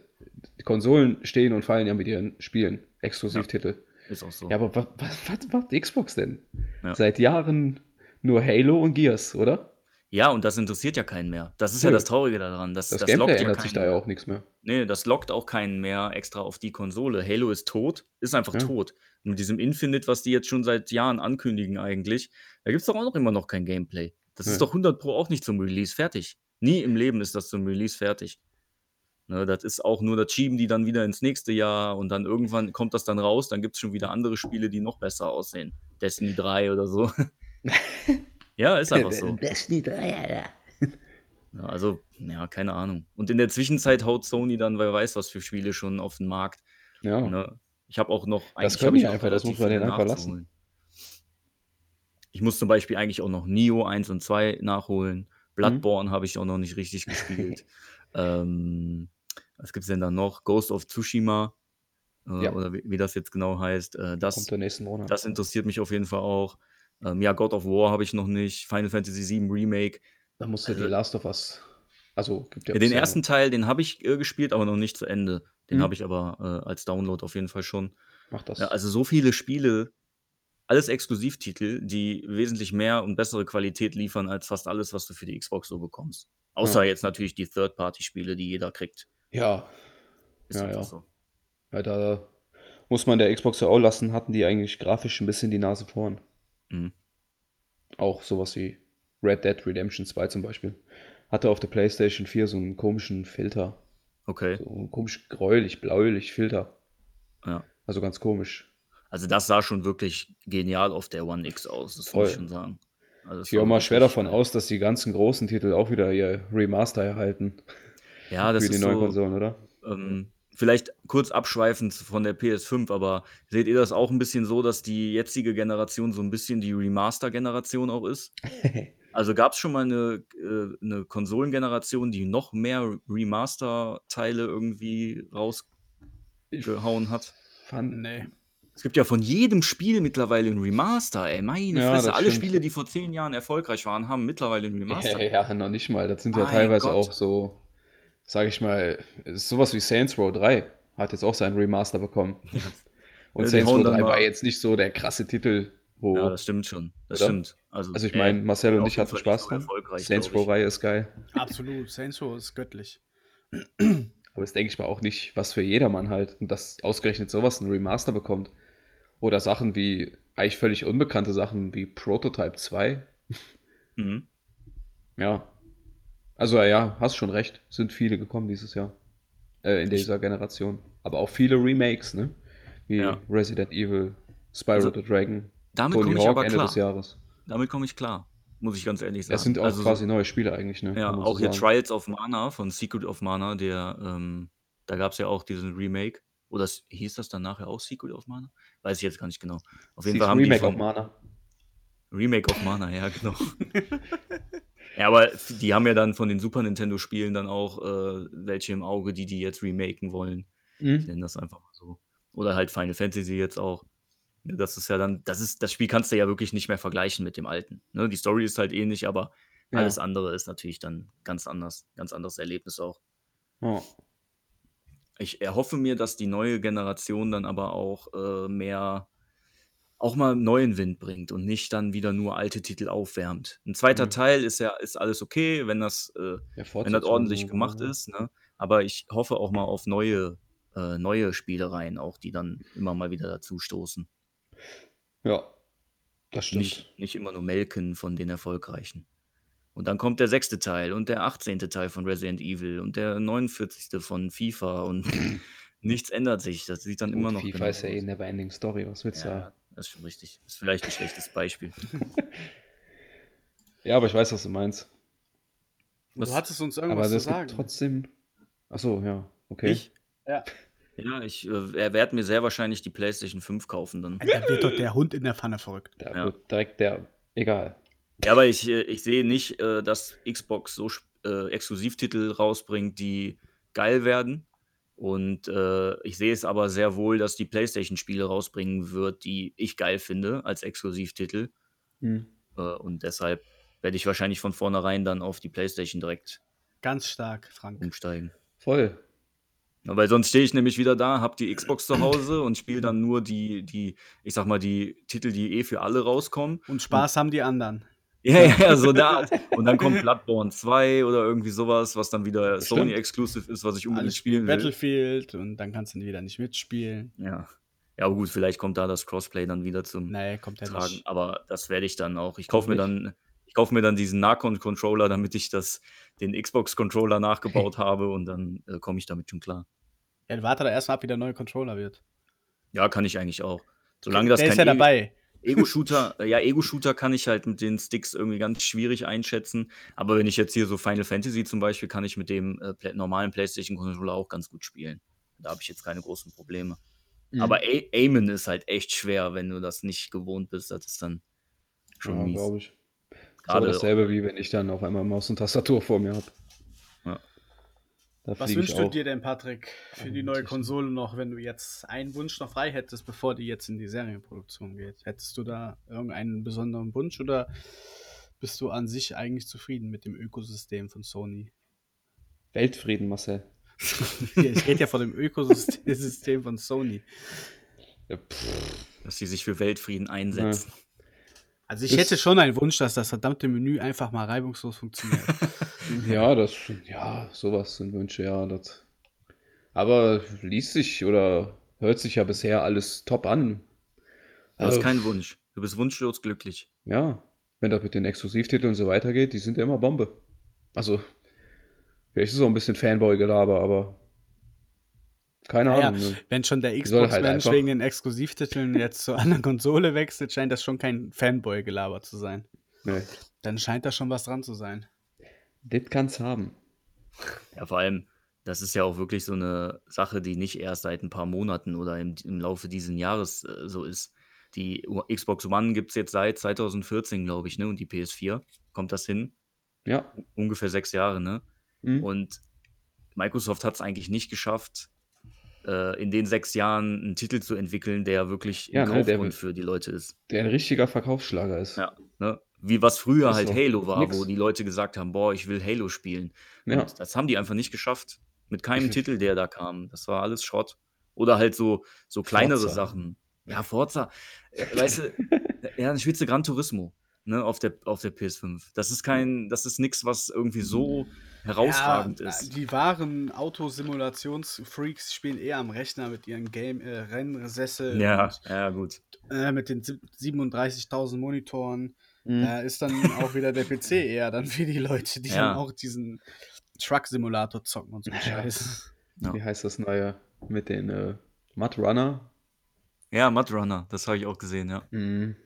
die Konsolen stehen und fallen ja mit ihren Spielen, Exklusivtitel. Ist auch so. Ja, aber was, was, macht Xbox denn? Ja. Seit Jahren nur Halo und Gears, oder? Ja, und das interessiert ja keinen mehr. Das ist ja Nö. das Traurige daran. Das, Das, das Gameplay lockt ja ändert sich da ja auch nichts mehr. Nee, das lockt auch keinen mehr extra auf die Konsole. Halo ist tot, ist einfach Ja. tot. Und mit diesem Infinite, was die jetzt schon seit Jahren ankündigen eigentlich, da gibt es doch auch noch immer noch kein Gameplay. Das Nee. ist doch 100 Pro auch nicht zum Release fertig. Nie im Leben ist das zum Release fertig. Ne, das ist auch nur, das schieben die dann wieder ins nächste Jahr und dann irgendwann kommt das dann raus, dann gibt es schon wieder andere Spiele, die noch besser aussehen. Destiny 3 oder so. ja, ist einfach so. Destiny 3, Alter. Ja, also, ja, keine Ahnung. Und in der Zwischenzeit haut Sony dann, wer weiß, was für Spiele schon auf den Markt. Ja. Ne? Ich habe auch noch. Das eigentlich können ich die einfach, das muss man denen einfach lassen. Ich muss zum Beispiel eigentlich auch noch Nio 1 und 2 nachholen. Bloodborne habe ich auch noch nicht richtig gespielt. ähm, was gibt es denn da noch? Ghost of Tsushima. Äh, Ja. Oder wie, wie das jetzt genau heißt. Äh, das, Kommt der nächsten Monat. das interessiert mich auf jeden Fall auch. Ähm, ja, God of War habe ich noch nicht. Final Fantasy VII Remake. Da musst du die Also- Last of Us. Also, gibt ja Ja, den ersten Teil, den habe ich äh, gespielt, aber noch nicht zu Ende. Den Mhm. habe ich aber äh, als Download auf jeden Fall schon. Mach das. Ja, also so viele Spiele, alles Exklusivtitel, die wesentlich mehr und bessere Qualität liefern als fast alles, was du für die Xbox so bekommst. Außer Ja. jetzt natürlich die Third-Party-Spiele, die jeder kriegt. ja. Ist Ja, ja. so. Ja, da muss man der Xbox ja auch lassen, hatten die eigentlich grafisch ein bisschen die Nase vorn. Mhm. Auch sowas wie Red Dead Redemption 2 zum Beispiel. Hatte auf der PlayStation 4 so einen komischen Filter. Okay. So einen komisch gräulich, bläulich Filter. Ja. Also ganz komisch. Also das sah schon wirklich genial auf der One X aus, das Voll. muss ich schon sagen. Also Ich gehe auch mal schwer davon aus, dass die ganzen großen Titel auch wieder ihr Remaster erhalten Ja, das für die ist neuen so, Konsolen, oder? Ähm, vielleicht kurz abschweifend von der PS5, aber seht ihr das auch ein bisschen so, dass die jetzige Generation so ein bisschen die Remaster-Generation auch ist? Also gab es schon mal eine, äh, eine Konsolengeneration, die noch mehr Remaster-Teile irgendwie rausgehauen hat? Fand, Nee. Es gibt ja von jedem Spiel mittlerweile ein Remaster, ey. Meine Ja, Fresse, alle stimmt. Spiele, die vor zehn Jahren erfolgreich waren, haben mittlerweile ein Remaster. Ja, ja, noch nicht mal. Das sind ja Mein teilweise Gott. auch so, sage ich mal, sowas wie Saints Row 3 hat jetzt auch seinen Remaster bekommen. Und Ja, Saints Row dann 3 war jetzt nicht so der krasse Titel, wo. Ja, das stimmt schon. Das Oder? stimmt. Also, also ich äh, meine, Marcel und ich hatten Spaß dran. Saints glaub Row ich. Reihe ist geil. Absolut. Saints Row ist göttlich. Aber das denke ich mal auch nicht, was für jedermann halt. Und dass ausgerechnet sowas ein Remaster bekommt. Oder Sachen wie, eigentlich völlig unbekannte Sachen wie Prototype 2. Mhm. Ja. Also ja, hast schon recht. Sind viele gekommen dieses Jahr. Äh, in dieser Generation. Aber auch viele Remakes, ne? Wie Ja. Resident Evil, Spyro Also, the Dragon, Damit Tony komme ich Hawk aber Ende klar. des Jahres. Damit komme ich klar. Muss ich ganz ehrlich sagen. Das sind auch Also so- quasi neue Spiele eigentlich, ne? Ja, man so auch hier sagen. Trials of Mana von Secret of Mana, der, ähm, da gab es ja auch diesen Remake. Oder hieß das dann nachher auch Secret of Mana? Weiß ich jetzt gar nicht genau. Auf jeden Sie Fall haben Remake die auf von, Mana. Remake of Mana, ja, genau. ja, aber die haben ja dann von den Super Nintendo-Spielen dann auch äh, welche im Auge, die die jetzt remaken wollen. Ich Mhm. nenne das einfach mal so. Oder halt Final Fantasy jetzt auch. Ja, Das ist ja dann, das ist, das Spiel kannst du ja wirklich nicht mehr vergleichen mit dem alten. Ne? Die Story ist halt ähnlich, aber Ja. alles andere ist natürlich dann ganz anders, ganz anderes Erlebnis auch. Ja. Ich erhoffe mir, dass die neue Generation dann aber auch äh, mehr auch mal neuen Wind bringt und nicht dann wieder nur alte Titel aufwärmt. Ein zweiter Mhm. Teil ist ja ist alles okay, wenn das, äh, wenn das ordentlich gemacht ja. ist, ne? Aber ich hoffe auch mal auf neue, äh, neue Spielereien auch, die dann immer mal wieder dazustoßen. Ja, das stimmt. Nicht, nicht immer nur melken von den erfolgreichen. Und dann kommt der sechste Teil und der 18. Teil von Resident Evil und der 49. von FIFA und nichts ändert sich. Das sieht dann Gut, immer noch FIFA genau ist ja eh aus. Neverending Story, was willst du Ja, da? Das ist schon richtig. Ist vielleicht ein schlechtes Beispiel. Ja, aber ich weiß, was du meinst. Du Was- hattest uns Aber irgendwas zu das sagen. gibt trotzdem. Achso, ja, okay. Ich? Ja. Ja, ich äh, werde mir sehr wahrscheinlich die PlayStation 5 kaufen dann. Da wird doch der Hund in der Pfanne verrückt. Da Ja. wird direkt der. Egal. Ja, aber ich, äh, ich sehe nicht, äh, dass Xbox so äh, Exklusivtitel rausbringt, die geil werden. Und äh, ich sehe es aber sehr wohl, dass die PlayStation-Spiele rausbringen wird, die ich geil finde als Exklusivtitel. Hm. Äh, und deshalb werde ich wahrscheinlich von vornherein dann auf die PlayStation direkt Ganz stark, Frank. umsteigen. Voll. Ja, weil sonst stehe ich nämlich wieder da, habe die Xbox zu Hause und spiele dann nur die, die, ich sag mal, die Titel, die eh für alle rauskommen. Und Spaß haben die anderen. Ja, ja, so da. Und dann kommt Bloodborne 2 oder irgendwie sowas, was dann wieder Stimmt. Sony Exclusive ist, was ich unbedingt Alles spielen will. Battlefield und dann kannst du wieder nicht mitspielen. Ja. Ja, aber gut, vielleicht kommt da das Crossplay dann wieder zum Nee, kommt ja Tragen. nicht. Aber das werde ich dann auch. Ich kaufe mir dann, ich kaufe mir dann diesen Nacon-Controller, damit ich das, den Xbox-Controller nachgebaut habe und dann äh, komme ich damit schon klar. Ja, warte da erstmal ab, wie der neue Controller wird. Ja, kann ich eigentlich auch. Solange das der ist ja E- dabei. Ego-Shooter, äh, ja, Ego-Shooter kann ich halt mit den Sticks irgendwie ganz schwierig einschätzen. Aber wenn ich jetzt hier so Final Fantasy zum Beispiel, kann ich mit dem äh, normalen PlayStation-Controller auch ganz gut spielen. Da habe ich jetzt keine großen Probleme. Mhm. Aber A Aimen ist halt echt schwer, wenn du das nicht gewohnt bist. Das ist dann schon ja, glaube ich. Gerade- so dasselbe, wie wenn ich dann auf einmal Maus und Tastatur vor mir habe. Ja. Da Was wünschst du dir denn, Patrick, für die neue. Konsole noch, wenn du jetzt einen Wunsch noch frei hättest, bevor die jetzt in die Serienproduktion geht? Hättest du da irgendeinen besonderen Wunsch oder bist du an sich eigentlich zufrieden mit dem Ökosystem von Sony? Weltfrieden, Marcel. ich rede ja von dem Ökosystem System von Sony. Ja, Dass sie sich für Weltfrieden einsetzen. Also ich hätte schon einen Wunsch, dass das verdammte Menü einfach mal reibungslos funktioniert. ja, das, ja, sowas sind Wünsche, ja. Das. Aber liest sich oder hört sich ja bisher alles top an. Du hast Also, keinen Wunsch. Du bist wunschlos glücklich. Ja, wenn das mit den Exklusivtiteln so weitergeht, die sind ja immer Bombe. Also, vielleicht ist es auch ein bisschen Fanboy-Gelaber, aber keine Naja, Ahnung. Ne? Wenn schon der Xbox-Mensch halt wegen den Exklusivtiteln jetzt zur anderen Konsole wechselt, scheint das schon kein Fanboy-Gelaber zu sein. Nee. Dann scheint da schon was dran zu sein. Das kann's haben. Ja, vor allem, das ist ja auch wirklich so eine Sache, die nicht erst seit ein paar Monaten oder im, im Laufe dieses Jahres äh, so ist. Die Xbox One gibt es jetzt seit 2014, glaube ich, ne? Und die PS4. Kommt das hin? Ja. Ungefähr sechs Jahre, ne? Mhm. Und Microsoft hat es eigentlich nicht geschafft, äh, in den sechs Jahren einen Titel zu entwickeln, der wirklich Ja, ein ne, der für die Leute ist. Der ein richtiger Verkaufsschlager ist. Ja, ne? Wie was früher halt so. Halo war, Nix. wo die Leute gesagt haben, boah, ich will Halo spielen. Ja. Das haben die einfach nicht geschafft. Mit keinem Ich- Titel, der da kam. Das war alles Schrott. Oder halt so, so kleinere Forza. Sachen. Ja, Forza. Äh, Weißt du, ja, dann spielst du Gran Turismo, ne, auf der, auf der PS5. Das ist kein, das ist nichts, was irgendwie so herausragend ja, ist. Die wahren Autosimulationsfreaks spielen eher am Rechner mit ihren Game äh, Rennsessel Ja, und ja, gut. äh, mit den sieb- 37.000 Monitoren. Mhm. Da ist dann auch wieder der PC eher dann für die Leute, die Ja. dann auch diesen Truck-Simulator zocken und so. Scheiß. Ja. Wie heißt das neue? Mit den äh, Mud Runner? Ja, Mud Runner, das habe ich auch gesehen, ja. Mhm.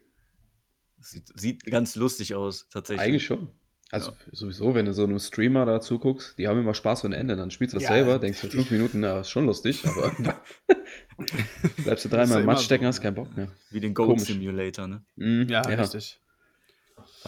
Sieht, sieht ganz lustig aus, tatsächlich. Eigentlich schon. Also sowieso, wenn du so einem Streamer da zuguckst, die haben immer Spaß ohne Ende. Dann spielst du das Ja, selber, denkst du fünf Minuten, na, ist schon lustig, aber bleibst du dreimal ja im Matsch stecken, so, hast ja. keinen Bock mehr. Wie den Goat Komisch. Simulator, ne? Mhm, Ja, richtig.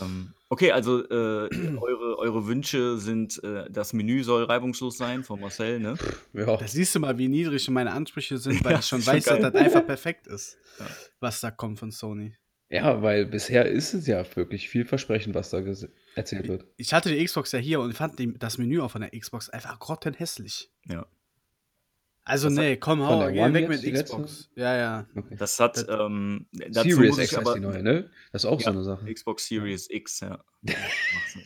Ähm, okay, also äh, eure, eure Wünsche sind, äh, das Menü soll reibungslos sein von Marcel, ne? Ja. Da siehst du mal, wie niedrig meine Ansprüche sind, weil Ja, ich schon weiß, dass das einfach perfekt ist, Ja. was da kommt von Sony. ja, weil bisher ist es ja wirklich vielversprechend, was da erzählt wird. Ich hatte die Xbox ja hier und fand die, das Menü auch von der Xbox einfach grottenhässlich. Ja. Also Das hat- nee, komm, hau, geh weg mit die letzte? Xbox. Ja, ja. Okay. Das hat, ähm, dazu Series muss X ich heißt aber, die neue, ne? Das ist auch so Ja, eine Sache. Xbox Series X, ja.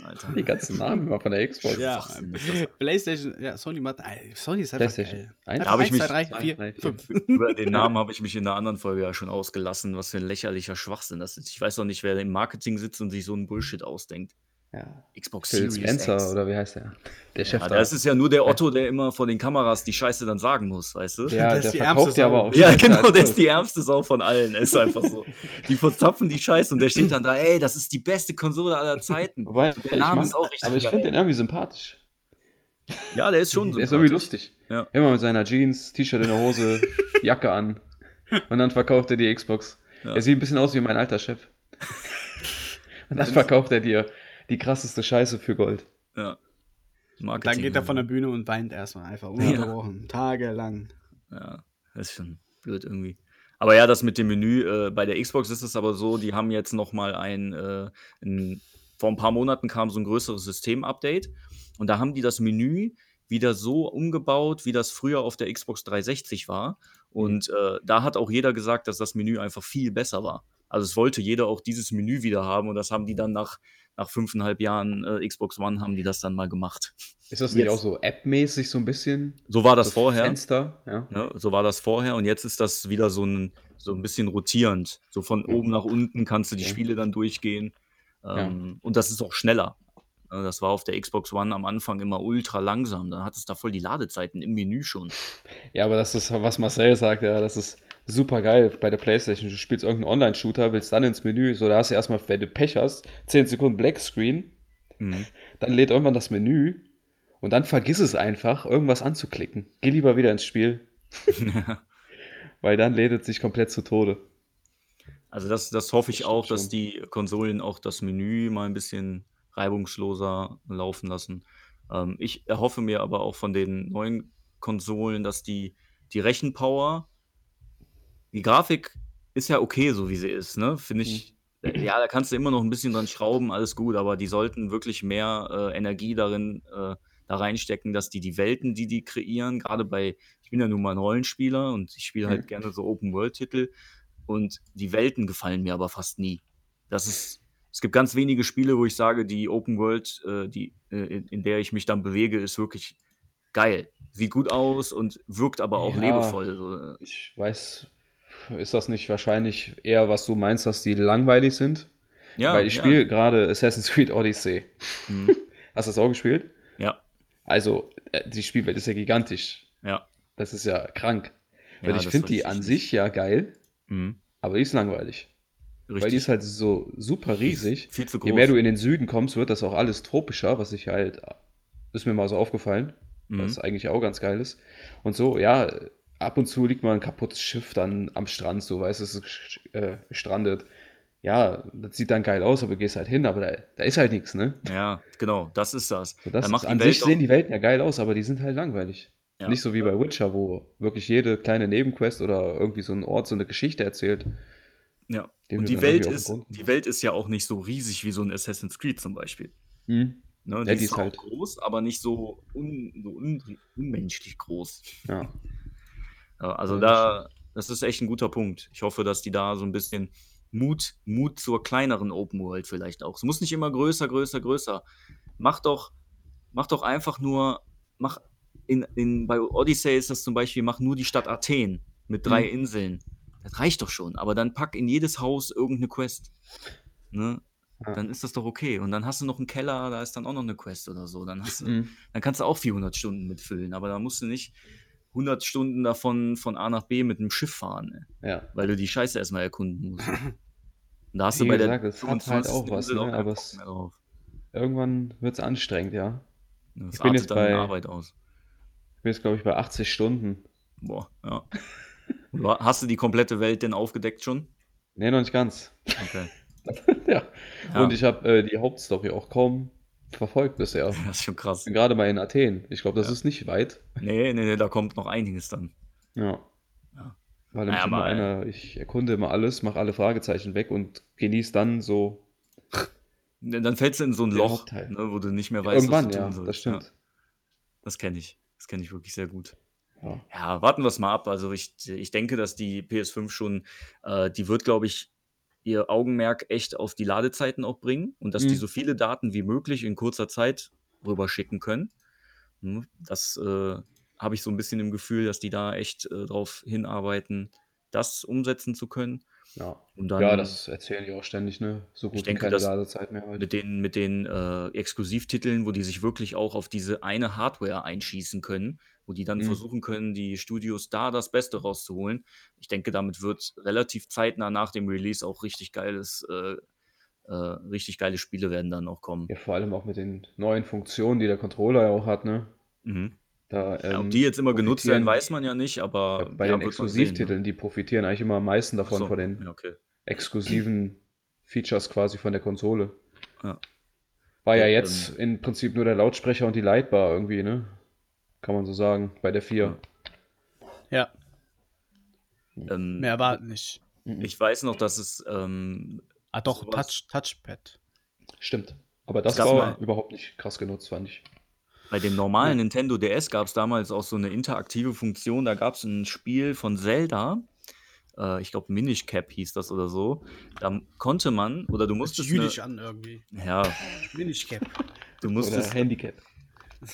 Alter. Die ganzen Namen immer von der Xbox. Ja. PlayStation, ja, Sony macht, Sony ist einfach PlayStation. geil. Einfach Da hab ich mich- zwei, drei, vier, drei, vier. fünf. Über den Namen habe ich mich in der anderen Folge ja schon ausgelassen, was für ein lächerlicher Schwachsinn das ist. Ich weiß doch nicht, wer im Marketing sitzt und sich so einen Bullshit ausdenkt. Ja. Xbox Phil Series Spencer X. oder wie heißt der? Der Chef Ja, da. das ist ja nur der Otto, der immer vor den Kameras die Scheiße dann sagen muss, weißt du? ja, der verkauft ja aber auch. Ja, genau, der ist die ärmste Sau von allen. Ist einfach so. Die verzapfen die Scheiße und der steht dann da, ey, das ist die beste Konsole aller Zeiten. Wobei, Der Name mag- ist auch richtig aber ich finde den irgendwie sympathisch. Ja, der ist schon so. Der ist irgendwie lustig. Ja. Immer mit seiner Jeans, T-Shirt in der Hose, Jacke an. Und dann verkauft er die Xbox. Ja. Er sieht ein bisschen aus wie mein alter Chef. Und dann verkauft er dir die krasseste Scheiße für Gold. Ja. Dann Marketing. geht er von der Bühne und weint erstmal einfach ununterbrochen. Tagelang. Ja, das ist schon blöd irgendwie. Aber ja, das mit dem Menü, äh, bei der Xbox ist es aber so, die haben jetzt noch mal ein, äh, ein vor ein paar Monaten kam so ein größeres System-Update und da haben die das Menü wieder so umgebaut, wie das früher auf der Xbox 360 war. Und äh, da hat auch jeder gesagt, dass das Menü einfach viel besser war. Also es wollte jeder auch dieses Menü wieder haben und das haben die dann nach, nach fünfeinhalb Jahren äh, Xbox One haben die das dann mal gemacht. Ist das nicht Jetzt- auch so App-mäßig so ein bisschen? So war das So vorher. Fenster, ja. Ne, so war das vorher und jetzt ist das wieder so ein, so ein bisschen rotierend. So von oben nach unten kannst du die Okay. Spiele dann durchgehen. Ähm, Und das ist auch schneller. Ne, Das war auf der Xbox One am Anfang immer ultra langsam. Dann hat es da voll die Ladezeiten im Menü schon. Ja, aber das ist, was Marcel sagt, ja, das ist super geil bei der Playstation. Du spielst irgendeinen Online-Shooter, willst dann ins Menü, so da hast du erstmal, wenn du Pech hast, 10 Sekunden Black Screen, Mhm. dann lädt irgendwann das Menü und dann vergiss es einfach, irgendwas anzuklicken. Geh lieber wieder ins Spiel, weil dann lädt es sich komplett zu Tode. Also das, das hoffe ich Das auch, dass die Konsolen auch das Menü mal ein bisschen reibungsloser laufen lassen. Ähm, ich erhoffe mir aber auch von den neuen Konsolen, dass die, die Rechenpower, die Grafik ist ja okay, so wie sie ist, ne? Finde ich, äh, ja, da kannst du immer noch ein bisschen dran schrauben, alles gut, aber die sollten wirklich mehr äh, Energie darin äh, da reinstecken, dass die die Welten, die die kreieren, gerade bei, ich bin ja nun mal ein Rollenspieler und ich spiele halt Mhm. gerne so Open-World-Titel und die Welten gefallen mir aber fast nie. Das ist, es gibt ganz wenige Spiele, wo ich sage, die Open World, äh, die, äh, in, in der ich mich dann bewege, ist wirklich geil. Sieht gut aus und wirkt aber auch Ja. lebevoll. Äh, Ich weiß, ist das nicht wahrscheinlich eher, was du meinst, dass die langweilig sind? Ja, Weil ich ja. spiele gerade Assassin's Creed Odyssey. Mhm. Hast du das auch gespielt? Ja, Also, äh, die Spielwelt ist ja gigantisch. ja. Das ist ja krank. Ja, Weil ich finde die an sich ja geil, Mhm. aber die ist langweilig. Weil die Richtig. ist halt so super riesig. Viel zu Je groß. mehr du in den Süden kommst, wird das auch alles tropischer, was ich halt, ist mir mal so aufgefallen, Mhm. was eigentlich auch ganz geil ist. Und so, ja, ab und zu liegt mal ein kaputtes Schiff dann am Strand, so weißt du, es ist äh, gestrandet. Ja, das sieht dann geil aus, aber du gehst halt hin, aber da, da ist halt nichts, ne? Ja, genau, das ist das. So, das macht an Welt sich sehen die Welten ja geil aus, aber die sind halt langweilig. Ja. Nicht so wie bei Witcher, wo wirklich jede kleine Nebenquest oder irgendwie so ein Ort so eine Geschichte erzählt. Ja. Und die Welt, ist, die Welt ist ja auch nicht so riesig wie so ein Assassin's Creed zum Beispiel. Hm? Ne? Ja, die, die ist ist halt halt- groß, aber nicht so, un, so un, unmenschlich groß. Ja. Ja, also Ja, da, das ist echt ein guter Punkt. Ich hoffe, dass die da so ein bisschen Mut, Mut zur kleineren Open World vielleicht auch. Es muss nicht immer größer, größer, größer. Mach doch, mach doch einfach nur, mach in, in, bei Odyssey ist das zum Beispiel, mach nur die Stadt Athen mit drei Mhm. Inseln. Das reicht doch schon. Aber dann pack in jedes Haus irgendeine Quest. Ne? Ja. Dann ist das doch okay. Und dann hast du noch einen Keller, da ist dann auch noch eine Quest oder so. Dann, hast du, Mhm. dann kannst du auch 400 Stunden mitfüllen. Aber da musst du nicht 100 Stunden davon von A nach B mit einem Schiff fahren, ne? Ja. weil du die Scheiße erstmal erkunden musst. Und da hast du Wie bei gesagt, der es hat halt 25. auch was, ne, auch aber es-. Irgendwann wird es anstrengend, ja. Das Ich bin jetzt bei- Arbeit aus. Ich bin jetzt, glaube ich, bei 80 Stunden. Boah, ja. Hast du die komplette Welt denn aufgedeckt schon? Nee, noch nicht ganz. Okay. ja. Ja. Und ich habe äh, die Hauptstory auch kaum verfolgt bisher. Das ist schon krass. gerade mal in Athen. Ich glaube, das Ja. ist nicht weit. Nee, nee, nee, da kommt noch einiges dann. Ja. Ja. Weil Naja, immer äh, einer, ich erkunde immer alles, mache alle Fragezeichen weg und genieße dann so Dann fällst du in so ein Loch, ne, wo du nicht mehr weißt, irgendwann, was du ja, tun sollst. das stimmt. Ja, das kenne ich. Das kenne ich wirklich sehr gut. Ja. Ja, warten wir es mal ab. Also ich, ich denke, dass die PS5 schon, äh, die wird, glaube ich, ihr Augenmerk echt auf die Ladezeiten auch bringen und dass die Mhm. so viele Daten wie möglich in kurzer Zeit rüberschicken können. Hm, Das äh, habe ich so ein bisschen im Gefühl, dass die da echt äh, drauf hinarbeiten, das umsetzen zu können. Ja. Und dann ja, das erzählen die auch ständig, ne? So gut wie denke, keine Ladezeit mehr halt. mit den, mit den äh, Exklusivtiteln, wo die sich wirklich auch auf diese eine Hardware einschießen können, wo die dann Mhm. versuchen können, die Studios da das Beste rauszuholen. Ich denke, damit wird relativ zeitnah nach dem Release auch richtig geiles, äh, äh, richtig geile Spiele werden dann auch kommen. Ja, vor allem auch mit den neuen Funktionen, die der Controller ja auch hat, ne? Mhm. Da, Ja, ob ähm, die jetzt immer genutzt werden, weiß man ja nicht, ja, aber bei ja, den ne? Exklusivtiteln, die profitieren eigentlich immer am meisten davon, so, von den ja, okay. exklusiven Features quasi von der Konsole. Ja. War ja Ja, jetzt im Prinzip nur der Lautsprecher und die Lightbar irgendwie, ne? Kann man so sagen, bei der 4. Ja, Ähm, mehr war nicht. ich weiß noch, dass es ähm, Ah, doch, Touch, Touchpad. Stimmt. Aber das war mal- überhaupt nicht krass genutzt, fand ich. Bei dem normalen Nintendo DS gab es damals auch so eine interaktive Funktion. Da gab es ein Spiel von Zelda. Äh, ich glaube, Minish Cap hieß das oder so. Da konnte man, oder du musstest. jüdisch Eine, an irgendwie. ja, Minish Cap. du Oder musstest. Handicap.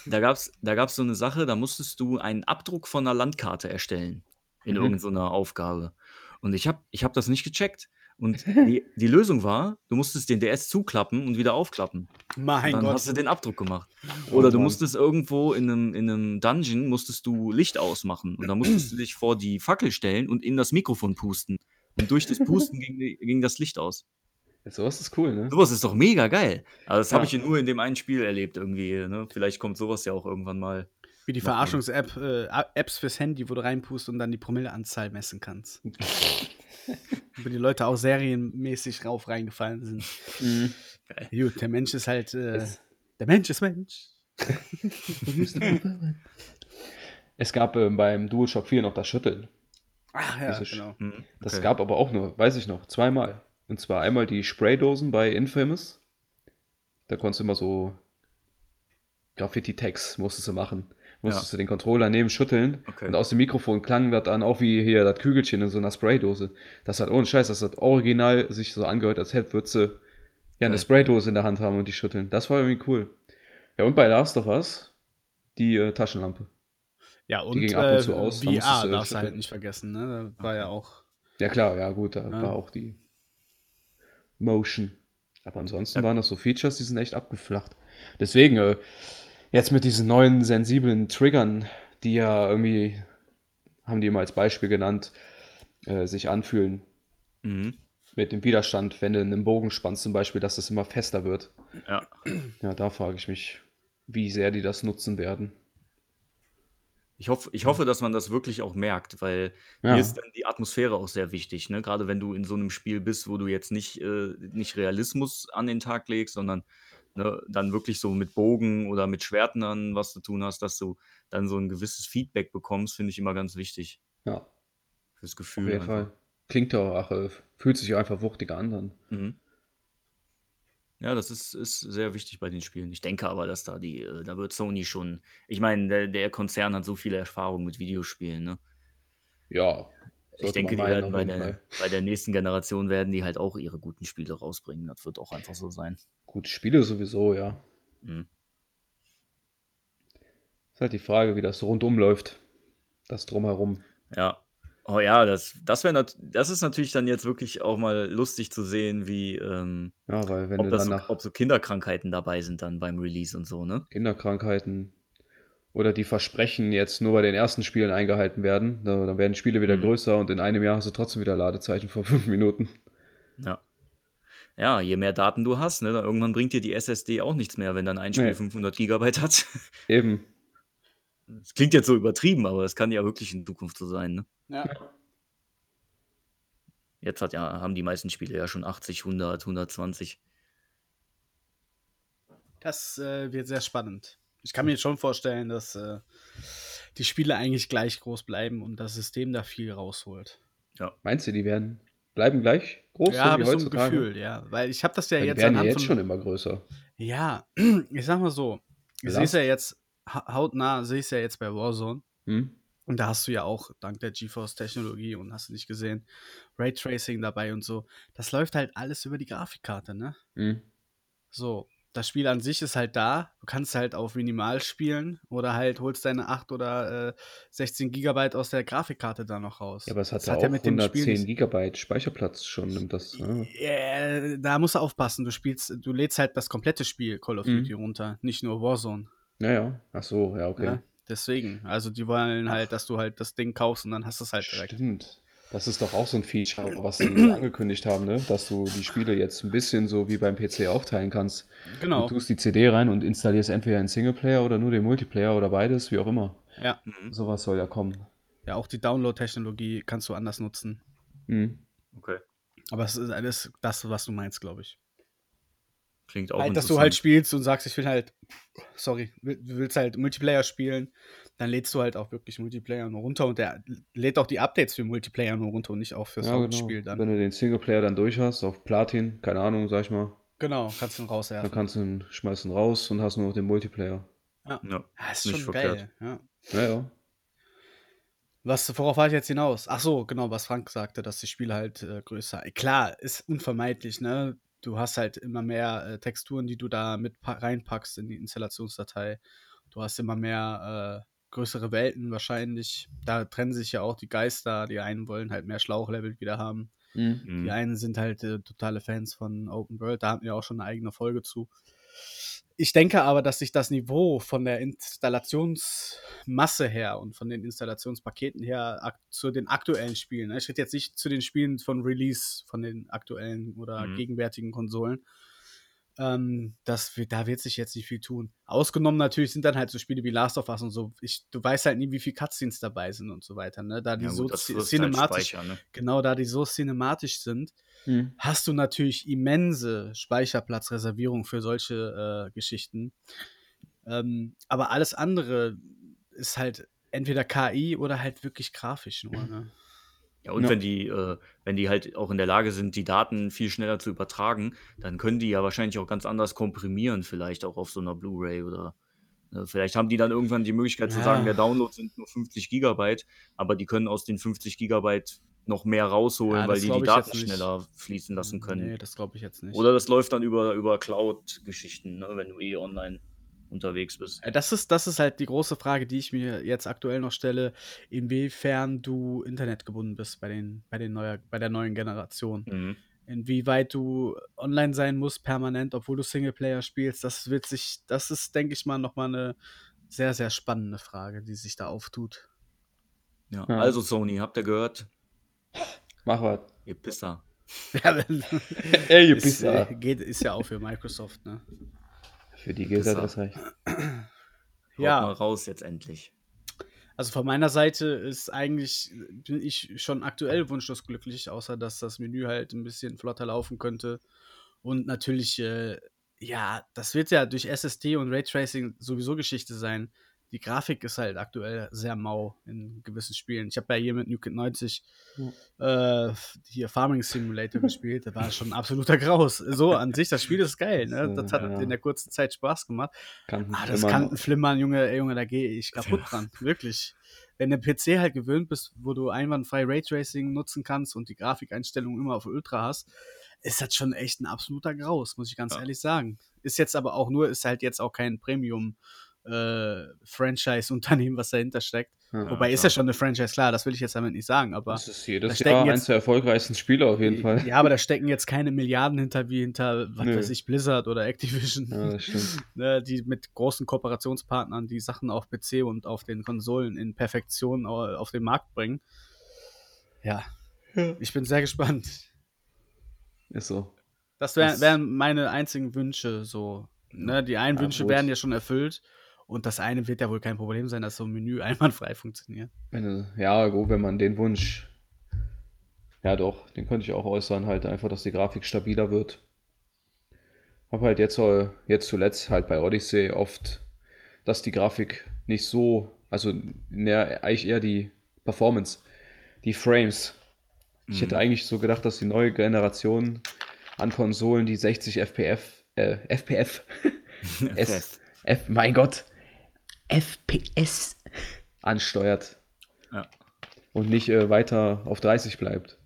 Da gab es da gab's so eine Sache, da musstest du einen Abdruck von einer Landkarte erstellen. In Mhm. irgendeiner Aufgabe. Und ich habe ich hab das nicht gecheckt. Und die, die Lösung war, du musstest den DS zuklappen und wieder aufklappen. Mein dann Gott. hast du den Abdruck gemacht. Oh Oder du musstest irgendwo in einem, in einem Dungeon musstest du Licht ausmachen und dann musstest du dich vor die Fackel stellen und in das Mikrofon pusten. Und durch das Pusten ging, ging das Licht aus. Sowas ist cool, ne? Sowas ist doch mega geil. Aber das habe Ja. ich nur in dem einen Spiel erlebt irgendwie. Ne? Vielleicht kommt sowas ja auch irgendwann mal. Wie die Nochmal. Verarschungs-App, äh, Apps fürs Handy, wo du reinpust und dann die Promilleanzahl messen kannst. wo die Leute auch serienmäßig rauf reingefallen sind. Mhm. Gut, der Mensch ist halt, äh, Es- der Mensch ist Mensch. Es gab ähm, beim DualShock 4 noch das Schütteln. Ach ja, Dieses- genau. Hm, Das okay. gab aber auch nur, weiß ich noch, zweimal. Und zwar einmal die Spraydosen bei Infamous. Da konntest du immer so Graffiti-Tags musstest du machen. Musstest du den Controller neben schütteln Okay. und aus dem Mikrofon klang das dann auch wie hier das Kügelchen in so einer Spraydose. Das hat ohne Scheiß, das hat original sich so angehört, als hätte du ja eine. Spraydose in der Hand haben und die schütteln. Das war irgendwie cool. Ja, und bei Last of Us die äh, Taschenlampe. Ja, und ging ab und äh, zu aus, da VR du darfst du halt nicht vergessen, ne? Da war ja auch. Ja klar, ja gut, da Ja. war auch die Motion. Aber ansonsten Ja. waren das so Features, die sind echt abgeflacht. Deswegen, äh, jetzt mit diesen neuen sensiblen Triggern, die ja irgendwie, haben die immer als Beispiel genannt, äh, sich anfühlen Mhm. mit dem Widerstand, wenn du einen Bogen spannst zum Beispiel, dass das immer fester wird. Ja. Ja, da frage ich mich, wie sehr die das nutzen werden. Ich hoffe, ich hoffe, dass man das wirklich auch merkt, weil Ja. mir ist dann die Atmosphäre auch sehr wichtig. Ne? Gerade wenn du in so einem Spiel bist, wo du jetzt nicht, äh, nicht Realismus an den Tag legst, sondern ne, dann wirklich so mit Bogen oder mit Schwerten dann was zu tun hast, dass du dann so ein gewisses Feedback bekommst, finde ich immer ganz wichtig Ja, fürs auf Gefühl. jeden einfach. Fall. Klingt ja auch, äh, fühlt sich einfach wuchtiger an dann. Mhm. Ja, das ist, ist sehr wichtig bei den Spielen. Ich denke aber, dass da die, äh, da wird Sony schon, ich meine, der, der Konzern hat so viele Erfahrungen mit Videospielen, ne? Ja, Ich denke, die werden bei der, bei der nächsten Generation werden die halt auch ihre guten Spiele rausbringen. Das wird auch einfach so sein. Gut, Spiele sowieso, ja. Mhm. Ist halt die Frage, wie das rundum läuft. Das drumherum. Ja. Oh ja, das, das wäre das ist natürlich dann jetzt wirklich auch mal lustig zu sehen, wie ähm, Ja, weil wenn ob, du das so, ob so Kinderkrankheiten dabei sind dann beim Release und so, ne? Kinderkrankheiten oder die Versprechen jetzt nur bei den ersten Spielen eingehalten werden, da- dann werden Spiele wieder Mhm. größer und in einem Jahr hast du trotzdem wieder Ladezeichen von fünf Minuten. Ja. Ja, je mehr Daten du hast, ne, dann irgendwann bringt dir die SSD auch nichts mehr, wenn dann ein Spiel Nee. 500 Gigabyte hat. Eben. Das klingt jetzt so übertrieben, aber das kann ja wirklich in Zukunft so sein, ne? Ja. Jetzt hat ja, haben die meisten Spiele ja schon 80, 100, 120. Das äh, wird sehr spannend. Ich kann mir jetzt schon vorstellen, dass äh, die Spiele eigentlich gleich groß bleiben und das System da viel rausholt. Meinst du, die werden bleiben gleich groß, ja, habe wie ich so ein? Gefühl, ja. Weil ich habe das ja Weil die jetzt werden ja anhand jetzt von- schon immer größer. Ja, ich sag mal so. Ich sehe es Last- ja jetzt hautnah, sehe ich es ja jetzt bei Warzone. Hm? Und da hast du ja auch dank der GeForce-Technologie und hast du nicht gesehen, Raytracing dabei und so. Das läuft halt alles über die Grafikkarte, ne? Mhm. So, das Spiel an sich ist halt da. Du kannst halt auf Minimal spielen oder halt holst deine 8 oder äh, 16 Gigabyte aus der Grafikkarte da noch raus. Ja, aber es hat das ja hat auch ja mit dem Spiel 110 Gigabyte Speicherplatz schon, nimmt das. Ne? Äh, da musst du aufpassen. Du spielst, du lädst halt das komplette Spiel Call of Mhm. Duty runter, nicht nur Warzone. Naja, ach so, ja, okay. Ne? Deswegen. Also die wollen halt, dass du halt das Ding kaufst und dann hast du es halt direkt. Stimmt. Das ist doch auch so ein Feature, was sie angekündigt haben, ne? dass du die Spiele jetzt ein bisschen so wie beim PC aufteilen kannst. Genau. Du tust die CD rein und installierst entweder einen Singleplayer oder nur den Multiplayer oder beides, wie auch immer. Ja. Mhm. Sowas soll ja kommen. Ja, auch die Download-Technologie kannst du anders nutzen. Mhm. Okay. Aber es ist alles das, was du meinst, glaube ich. Klingt auch Halt, dass du halt spielst und sagst, ich will halt, sorry, du willst halt Multiplayer spielen, dann lädst du halt auch wirklich Multiplayer nur runter und der lädt auch die Updates für Multiplayer nur runter und nicht auch fürs Ja, genau. Hauptspiel dann. Wenn du den Singleplayer dann durch hast, auf Platin, keine Ahnung, sag ich mal, Genau, kannst du ihn dann rauswerfen. kannst du ihn schmeißen raus und hast nur noch den Multiplayer. Ja. Ja, ist nicht schon verkehrt. geil. Ja. Ja, ja. Was, worauf war ich jetzt hinaus? Ach so, genau, was Frank sagte, dass die Spiele halt äh, größer. Klar, ist unvermeidlich, ne? Du hast halt immer mehr äh, Texturen, die du da mit pa- reinpackst in die Installationsdatei. Du hast immer mehr äh, größere Welten wahrscheinlich. Da trennen sich ja auch die Geister. Die einen wollen halt mehr Schlauchlevel wieder haben. Mhm. Mhm. Die einen sind halt äh, totale Fans von Open World. Da hatten wir auch schon eine eigene Folge zu. Ich denke aber, dass sich das Niveau von der Installationsmasse her und von den Installationspaketen her zu den aktuellen Spielen, ne? ich rede jetzt nicht zu den Spielen von Release, von den aktuellen oder Mhm. gegenwärtigen Konsolen, ähm, das da wird sich jetzt nicht viel tun. Ausgenommen natürlich sind dann halt so Spiele wie Last of Us und so. Ich, du weißt halt nie, wie viel Cutscenes dabei sind und so weiter. Ne? Da die Ja, so gut, halt cinematisch, speichern, ne? genau da die so cinematisch sind, Mhm. hast du natürlich immense Speicherplatzreservierung für solche äh, Geschichten. Ähm, aber alles andere ist halt entweder KI oder halt wirklich grafisch nur. Ne? Ja, und Ja. wenn die, äh, wenn die halt auch in der Lage sind, die Daten viel schneller zu übertragen, dann können die ja wahrscheinlich auch ganz anders komprimieren, vielleicht auch auf so einer Blu-ray oder äh, vielleicht haben die dann irgendwann die Möglichkeit zu Ja. sagen, der Download sind nur 50 Gigabyte, aber die können aus den 50 Gigabyte noch mehr rausholen, Ja, weil die die Daten schneller fließen lassen können. Nee, das glaube ich jetzt nicht. Oder das läuft dann über, über Cloud-Geschichten, ne, wenn du eh online unterwegs bist. Das ist, das ist halt die große Frage, die ich mir jetzt aktuell noch stelle, inwiefern du internetgebunden bist bei, den, bei, den neuer, bei der neuen Generation. Mhm. Inwieweit du online sein musst permanent, obwohl du Singleplayer spielst, das wird sich, das ist, denke ich mal, nochmal eine sehr, sehr spannende Frage, die sich da auftut. Ja. Ja. Also Sony, habt ihr gehört? Mach was. Ihr Pisser. Ja, Ey, ihr ist, Pisser. äh, geht, ist ja auch für Microsoft, ne? Für die gilt das recht. Haut Ja. mal raus jetzt endlich. Also von meiner Seite ist eigentlich, bin ich schon aktuell wunschlos glücklich, außer dass das Menü halt ein bisschen flotter laufen könnte. Und natürlich, äh, ja, das wird ja durch SSD und Raytracing sowieso Geschichte sein. Die Grafik ist halt aktuell sehr mau in gewissen Spielen. Ich habe ja hier mit Nuke 90 äh, hier Farming Simulator gespielt. Da war schon ein absoluter Graus. So an sich, das Spiel ist geil. Ne? Das hat ja. in der kurzen Zeit Spaß gemacht. Kanten Ah, das flimmern. Kantenflimmern, Junge, Junge, da gehe ich kaputt dran. Wirklich. Wenn der PC halt gewöhnt bist, wo du einwandfrei Raytracing nutzen kannst und die Grafikeinstellungen immer auf Ultra hast, ist das schon echt ein absoluter Graus, muss ich ganz Ja. ehrlich sagen. Ist jetzt aber auch nur, ist halt jetzt auch kein Premium äh, Franchise-Unternehmen, was dahinter steckt. Ja, Wobei ist klar. ja schon eine Franchise, klar, das will ich jetzt damit nicht sagen, aber Das ist da jedes stecken Jahr jetzt- eins der erfolgreichsten Spiele auf jeden Fall. ja, aber da stecken jetzt keine Milliarden hinter, wie hinter, was Nö. weiß ich, Blizzard oder Activision. Ja, das stimmt. ne, die mit großen Kooperationspartnern die Sachen auf PC und auf den Konsolen in Perfektion au- auf den Markt bringen. Ja, ich bin sehr gespannt. Ist so. Das wär, wären meine einzigen Wünsche so. Ne? Die einen Ja, Wünsche werden ja schon erfüllt und das eine wird ja wohl kein Problem sein, dass so ein Menü einwandfrei funktioniert. Ja, gut, wenn man den Wunsch. Ja, doch, den könnte ich auch äußern, halt einfach, dass die Grafik stabiler wird. Hab halt jetzt, äh, jetzt zuletzt halt bei Odyssey oft, dass die Grafik nicht so, also ne, eigentlich eher die Performance, die Frames. Ich hätte Mhm. eigentlich so gedacht, dass die neue Generation an Konsolen die 60 FPF, äh, FPF, S, F, mein Gott, FPS ansteuert. Ja. Und nicht äh, weiter auf 30 bleibt.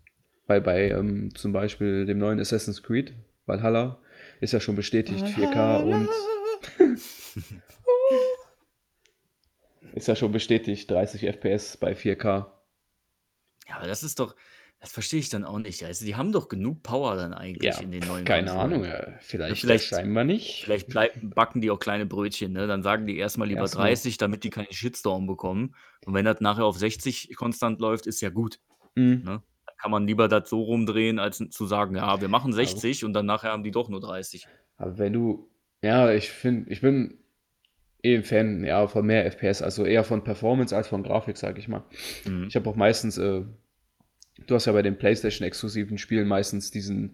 Weil bei ähm, zum Beispiel dem neuen Assassin's Creed, Valhalla, ist ja schon bestätigt 4K und ist ja schon bestätigt 30 FPS bei 4K. Ja, aber das ist doch, das verstehe ich dann auch nicht. Also, die haben doch genug Power dann eigentlich Ja, in den neuen keine Konsolen. Ahnung, ja, vielleicht, vielleicht- scheinbar nicht. Vielleicht backen die auch kleine Brötchen, ne? Dann sagen die erstmal lieber Erstmal. 30, damit die keinen Shitstorm bekommen. Und wenn das nachher auf 60 konstant läuft, ist ja gut. Mhm. Ne? Dann kann man lieber das so rumdrehen, als zu sagen, ja, wir machen 60 und dann nachher haben die doch nur 30. Aber wenn du, ja, ich finde, ich bin eh ein Fan, ja, von mehr FPS, also eher von Performance als von Grafik, sag ich mal. Mhm. Ich habe auch meistens, äh, du hast ja bei den PlayStation-exklusiven Spielen meistens diesen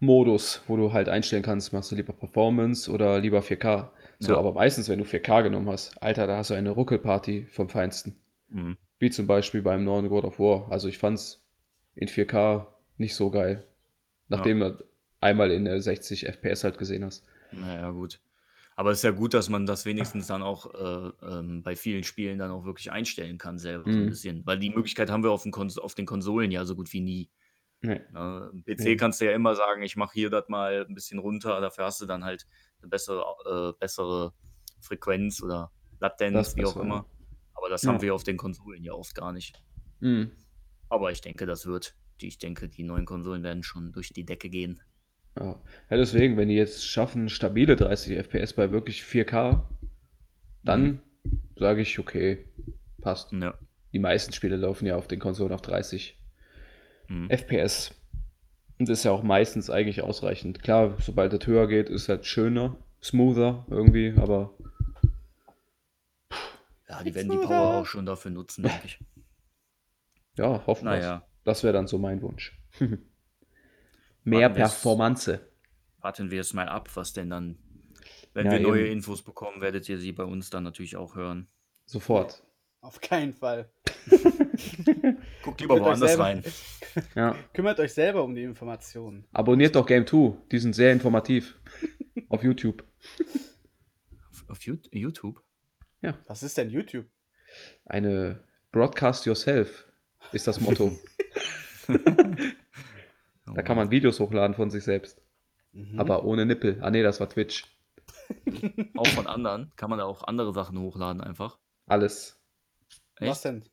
Modus, wo du halt einstellen kannst, machst du lieber Performance oder lieber 4K. So, Ja. aber meistens, wenn du 4K genommen hast, Alter, da hast du eine Ruckelparty vom Feinsten. Mhm. Wie zum Beispiel beim neuen God of War. Also ich fand's in 4K nicht so geil. Nachdem du einmal in äh, 60 FPS halt gesehen hast. Naja, gut. Aber es ist ja gut, dass man das wenigstens dann auch äh, ähm, bei vielen Spielen dann auch wirklich einstellen kann, selber so ein Mhm. bisschen. Weil die Möglichkeit haben wir auf den, Kons auf den Konsolen ja so gut wie nie. Nee. Ne? Im PC Nee. kannst du ja immer sagen, ich mache hier das mal ein bisschen runter, dafür hast du dann halt eine bessere, äh, bessere Frequenz oder Latenz, Das wie auch besser, immer. Aber das Ja. haben wir auf den Konsolen ja oft gar nicht. Mhm. Aber ich denke, das wird. Die, ich denke, die neuen Konsolen werden schon durch die Decke gehen. Ja. ja, deswegen, wenn die jetzt schaffen, stabile 30 FPS bei wirklich 4K, dann sage ich, okay, passt. Ja. Die meisten Spiele laufen ja auf den Konsolen auf 30 Mhm. FPS. Und das ist ja auch meistens eigentlich ausreichend. Klar, sobald es höher geht, ist halt schöner, smoother irgendwie, aber Ja, die werden die Power auch schon dafür nutzen, denke ich. ja, hoffen wir Naja, Das wäre dann so mein Wunsch. Mehr Warten wir's. Performance. warten wir es mal ab, was denn dann. Wenn Ja, wir neue eben. Infos bekommen, werdet ihr sie bei uns dann natürlich auch hören. Sofort. Auf keinen Fall. Guckt lieber woanders rein. Ja. Kümmert euch selber um die Informationen. Abonniert doch Game 2. Die sind sehr informativ. Auf YouTube. Auf, auf Yout- YouTube? Was ist denn YouTube? Eine Broadcast Yourself ist das Motto. Oh Da kann man Videos hochladen von sich selbst. Mhm. Aber ohne Nippel. Ah nee, das war Twitch. Auch von anderen. Kann man da auch andere Sachen hochladen einfach. Alles. Was denn?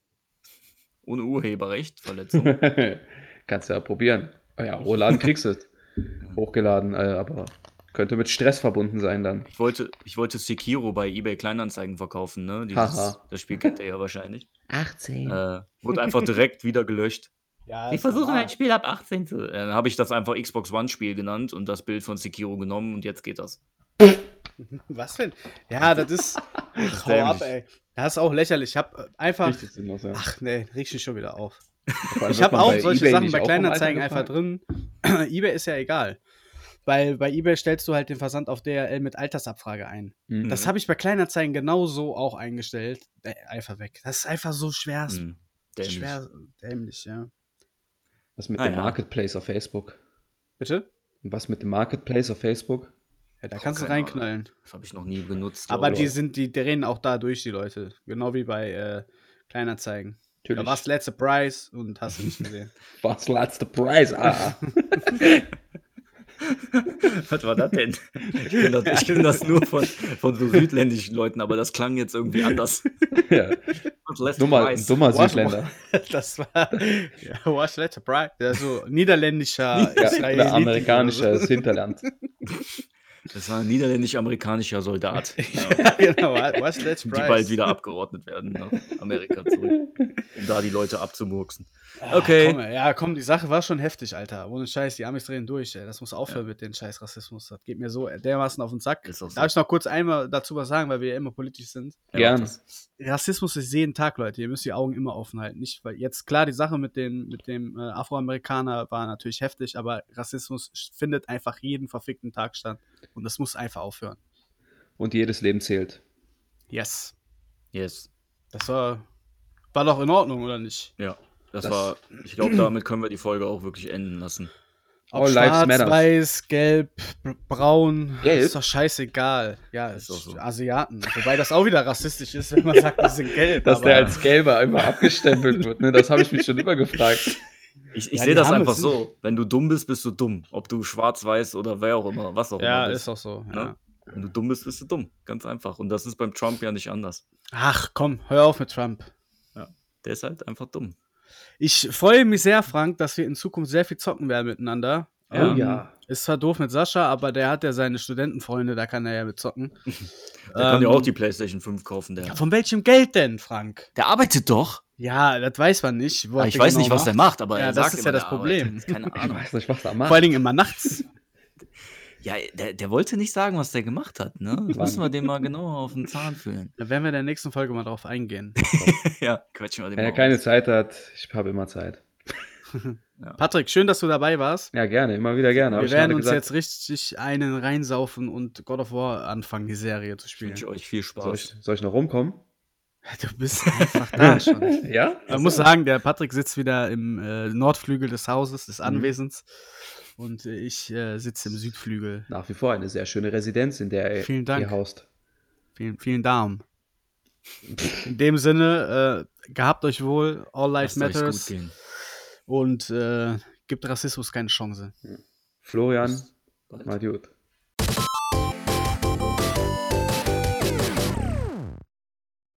Ohne Urheberrecht, Verletzung. Kannst ja probieren. Oh ja, hochladen kriegst du es. Hochgeladen, äh, aber könnte mit Stress verbunden sein dann. Ich wollte, ich wollte Sekiro bei eBay Kleinanzeigen verkaufen, ne? Dieses, das Spiel kennt ihr ja wahrscheinlich. 18. Äh, wurde einfach direkt wieder gelöscht. Ja, ist versuchen normal. ein Spiel ab 18 zu. Dann habe ich das einfach Xbox One Spiel genannt und das Bild von Sekiro genommen und jetzt geht das. Was denn? Ja, das ist. Ach, hau ab, ey. Das ist auch lächerlich. Ich hab äh, einfach. Sinnlos, ja. Ach nee, riech mich schon wieder auf. Ich habe auch bei solche eBay Sachen bei Kleinanzeigen einfach drin. eBay ist ja egal. Weil bei eBay stellst du halt den Versand auf DRL mit Altersabfrage ein. Mhm. Das habe ich bei Kleinanzeigen genauso auch eingestellt. Äh, einfach weg. Das ist einfach so schwer. Hm, dämlich. Schwer dämlich, ja. Was mit Ah, dem ja. Marketplace auf Facebook? Bitte? Und was mit dem Marketplace auf Facebook? Ja, da Boah, kannst du keine Ahnung. reinknallen. Das habe ich noch nie benutzt. Aber die sind, die drehen auch da durch, die Leute. Genau wie bei äh, Kleinanzeigen. Da Natürlich. war's letzte Price und hast du nicht gesehen. Was letzte Preis? Ah. Was war das denn? Ich kenne das, ich kenn das nur von, von so südländischen Leuten, aber das klang jetzt irgendwie anders. ja. Dummer, Preis? dummer Südländer. Das war ja, was letzte Price. Ja, so niederländischer Ja, oder amerikanisches Hinterland. Das war ein niederländisch-amerikanischer Soldat, ja, genau. Was letzte die bald wieder abgeordnet werden nach Amerika zurück, um da die Leute abzumurksen. Ah, Okay. Komm, ja, komm, die Sache war schon heftig, Alter. Ohne Scheiß, die Amis drehen durch, ey. Das muss aufhören mit dem scheiß Rassismus. Das geht mir so dermaßen auf den Sack. So. Darf ich noch kurz einmal dazu was sagen, weil wir ja immer politisch sind? Ja, Gern. das- Rassismus ist jeden Tag, Leute. Ihr müsst die Augen immer offen halten. Nicht, weil jetzt klar, die Sache mit, den, mit dem äh, Afroamerikaner war natürlich heftig, aber Rassismus findet einfach jeden verfickten Tag statt. Und das muss einfach aufhören. Und jedes Leben zählt. Yes. Yes. Das war, war doch in Ordnung, oder nicht? Ja. Das, Das- war, ich glaube, damit können wir die Folge auch wirklich enden lassen. Ob All lives schwarz, matter. weiß, gelb, braun, Gelb? ist doch scheißegal. Ja, Ist ist doch so. Asiaten. Wobei das auch wieder rassistisch ist, wenn man sagt, die sind gelb. Dass aber der als Gelber immer abgestempelt wird, ne? das habe ich mich schon immer gefragt. Ich, ich Ja, sehe das einfach so. Wenn du dumm bist, bist du dumm. Ob du schwarz, weiß oder wer auch immer, was auch ja, immer ist bist. auch so. Ne? Ja. Wenn du dumm bist, bist du dumm. Ganz einfach. Und das ist beim Trump ja nicht anders. Ach komm, hör auf mit Trump. Der ist halt einfach dumm. Ich freue mich sehr, Frank, dass wir in Zukunft sehr viel zocken werden miteinander. Oh ja. Ist zwar doof mit Sascha, aber der hat ja seine Studentenfreunde, da kann er ja mit zocken. Der kann ja Ähm, auch die PlayStation 5 kaufen. Der, Ja, von welchem Geld denn, Frank? der arbeitet doch. Ja, das weiß man nicht. Ah, er ich den weiß genau nicht, was der macht, aber Ja, er das sagt ist immer, ja das Problem. Keine Ich Ahnung. weiß nicht, was er Vor macht. allen Dingen immer nachts. Ja, der, der wollte nicht sagen, was der gemacht hat. Ne? Müssen wir dem mal genauer auf den Zahn fühlen. Da werden wir in der nächsten Folge mal drauf eingehen. ja, quetschen wir dem Wenn er keine aus. Zeit hat, ich habe immer Zeit. Patrick, schön, dass du dabei warst. Ja, gerne, immer wieder gerne. Wir ich werden uns gesagt. jetzt richtig einen reinsaufen und God of War anfangen, die Serie zu Ich spielen. wünsche euch viel Soll ich, Spaß. soll ich noch rumkommen? Du bist einfach da schon. Ja? Man muss sagen, der Patrick sitzt wieder im äh, Nordflügel des Hauses, des Anwesens. Und äh, ich äh, sitze im Südflügel. Nach wie vor eine sehr schöne Residenz, in der Vielen Dank. ihr haust. Vielen, vielen Dank. In dem Sinne, äh, gehabt euch wohl, all life Lasst matters. gut gehen. Und äh, gibt Rassismus keine Chance. Florian, Bald. mal gut.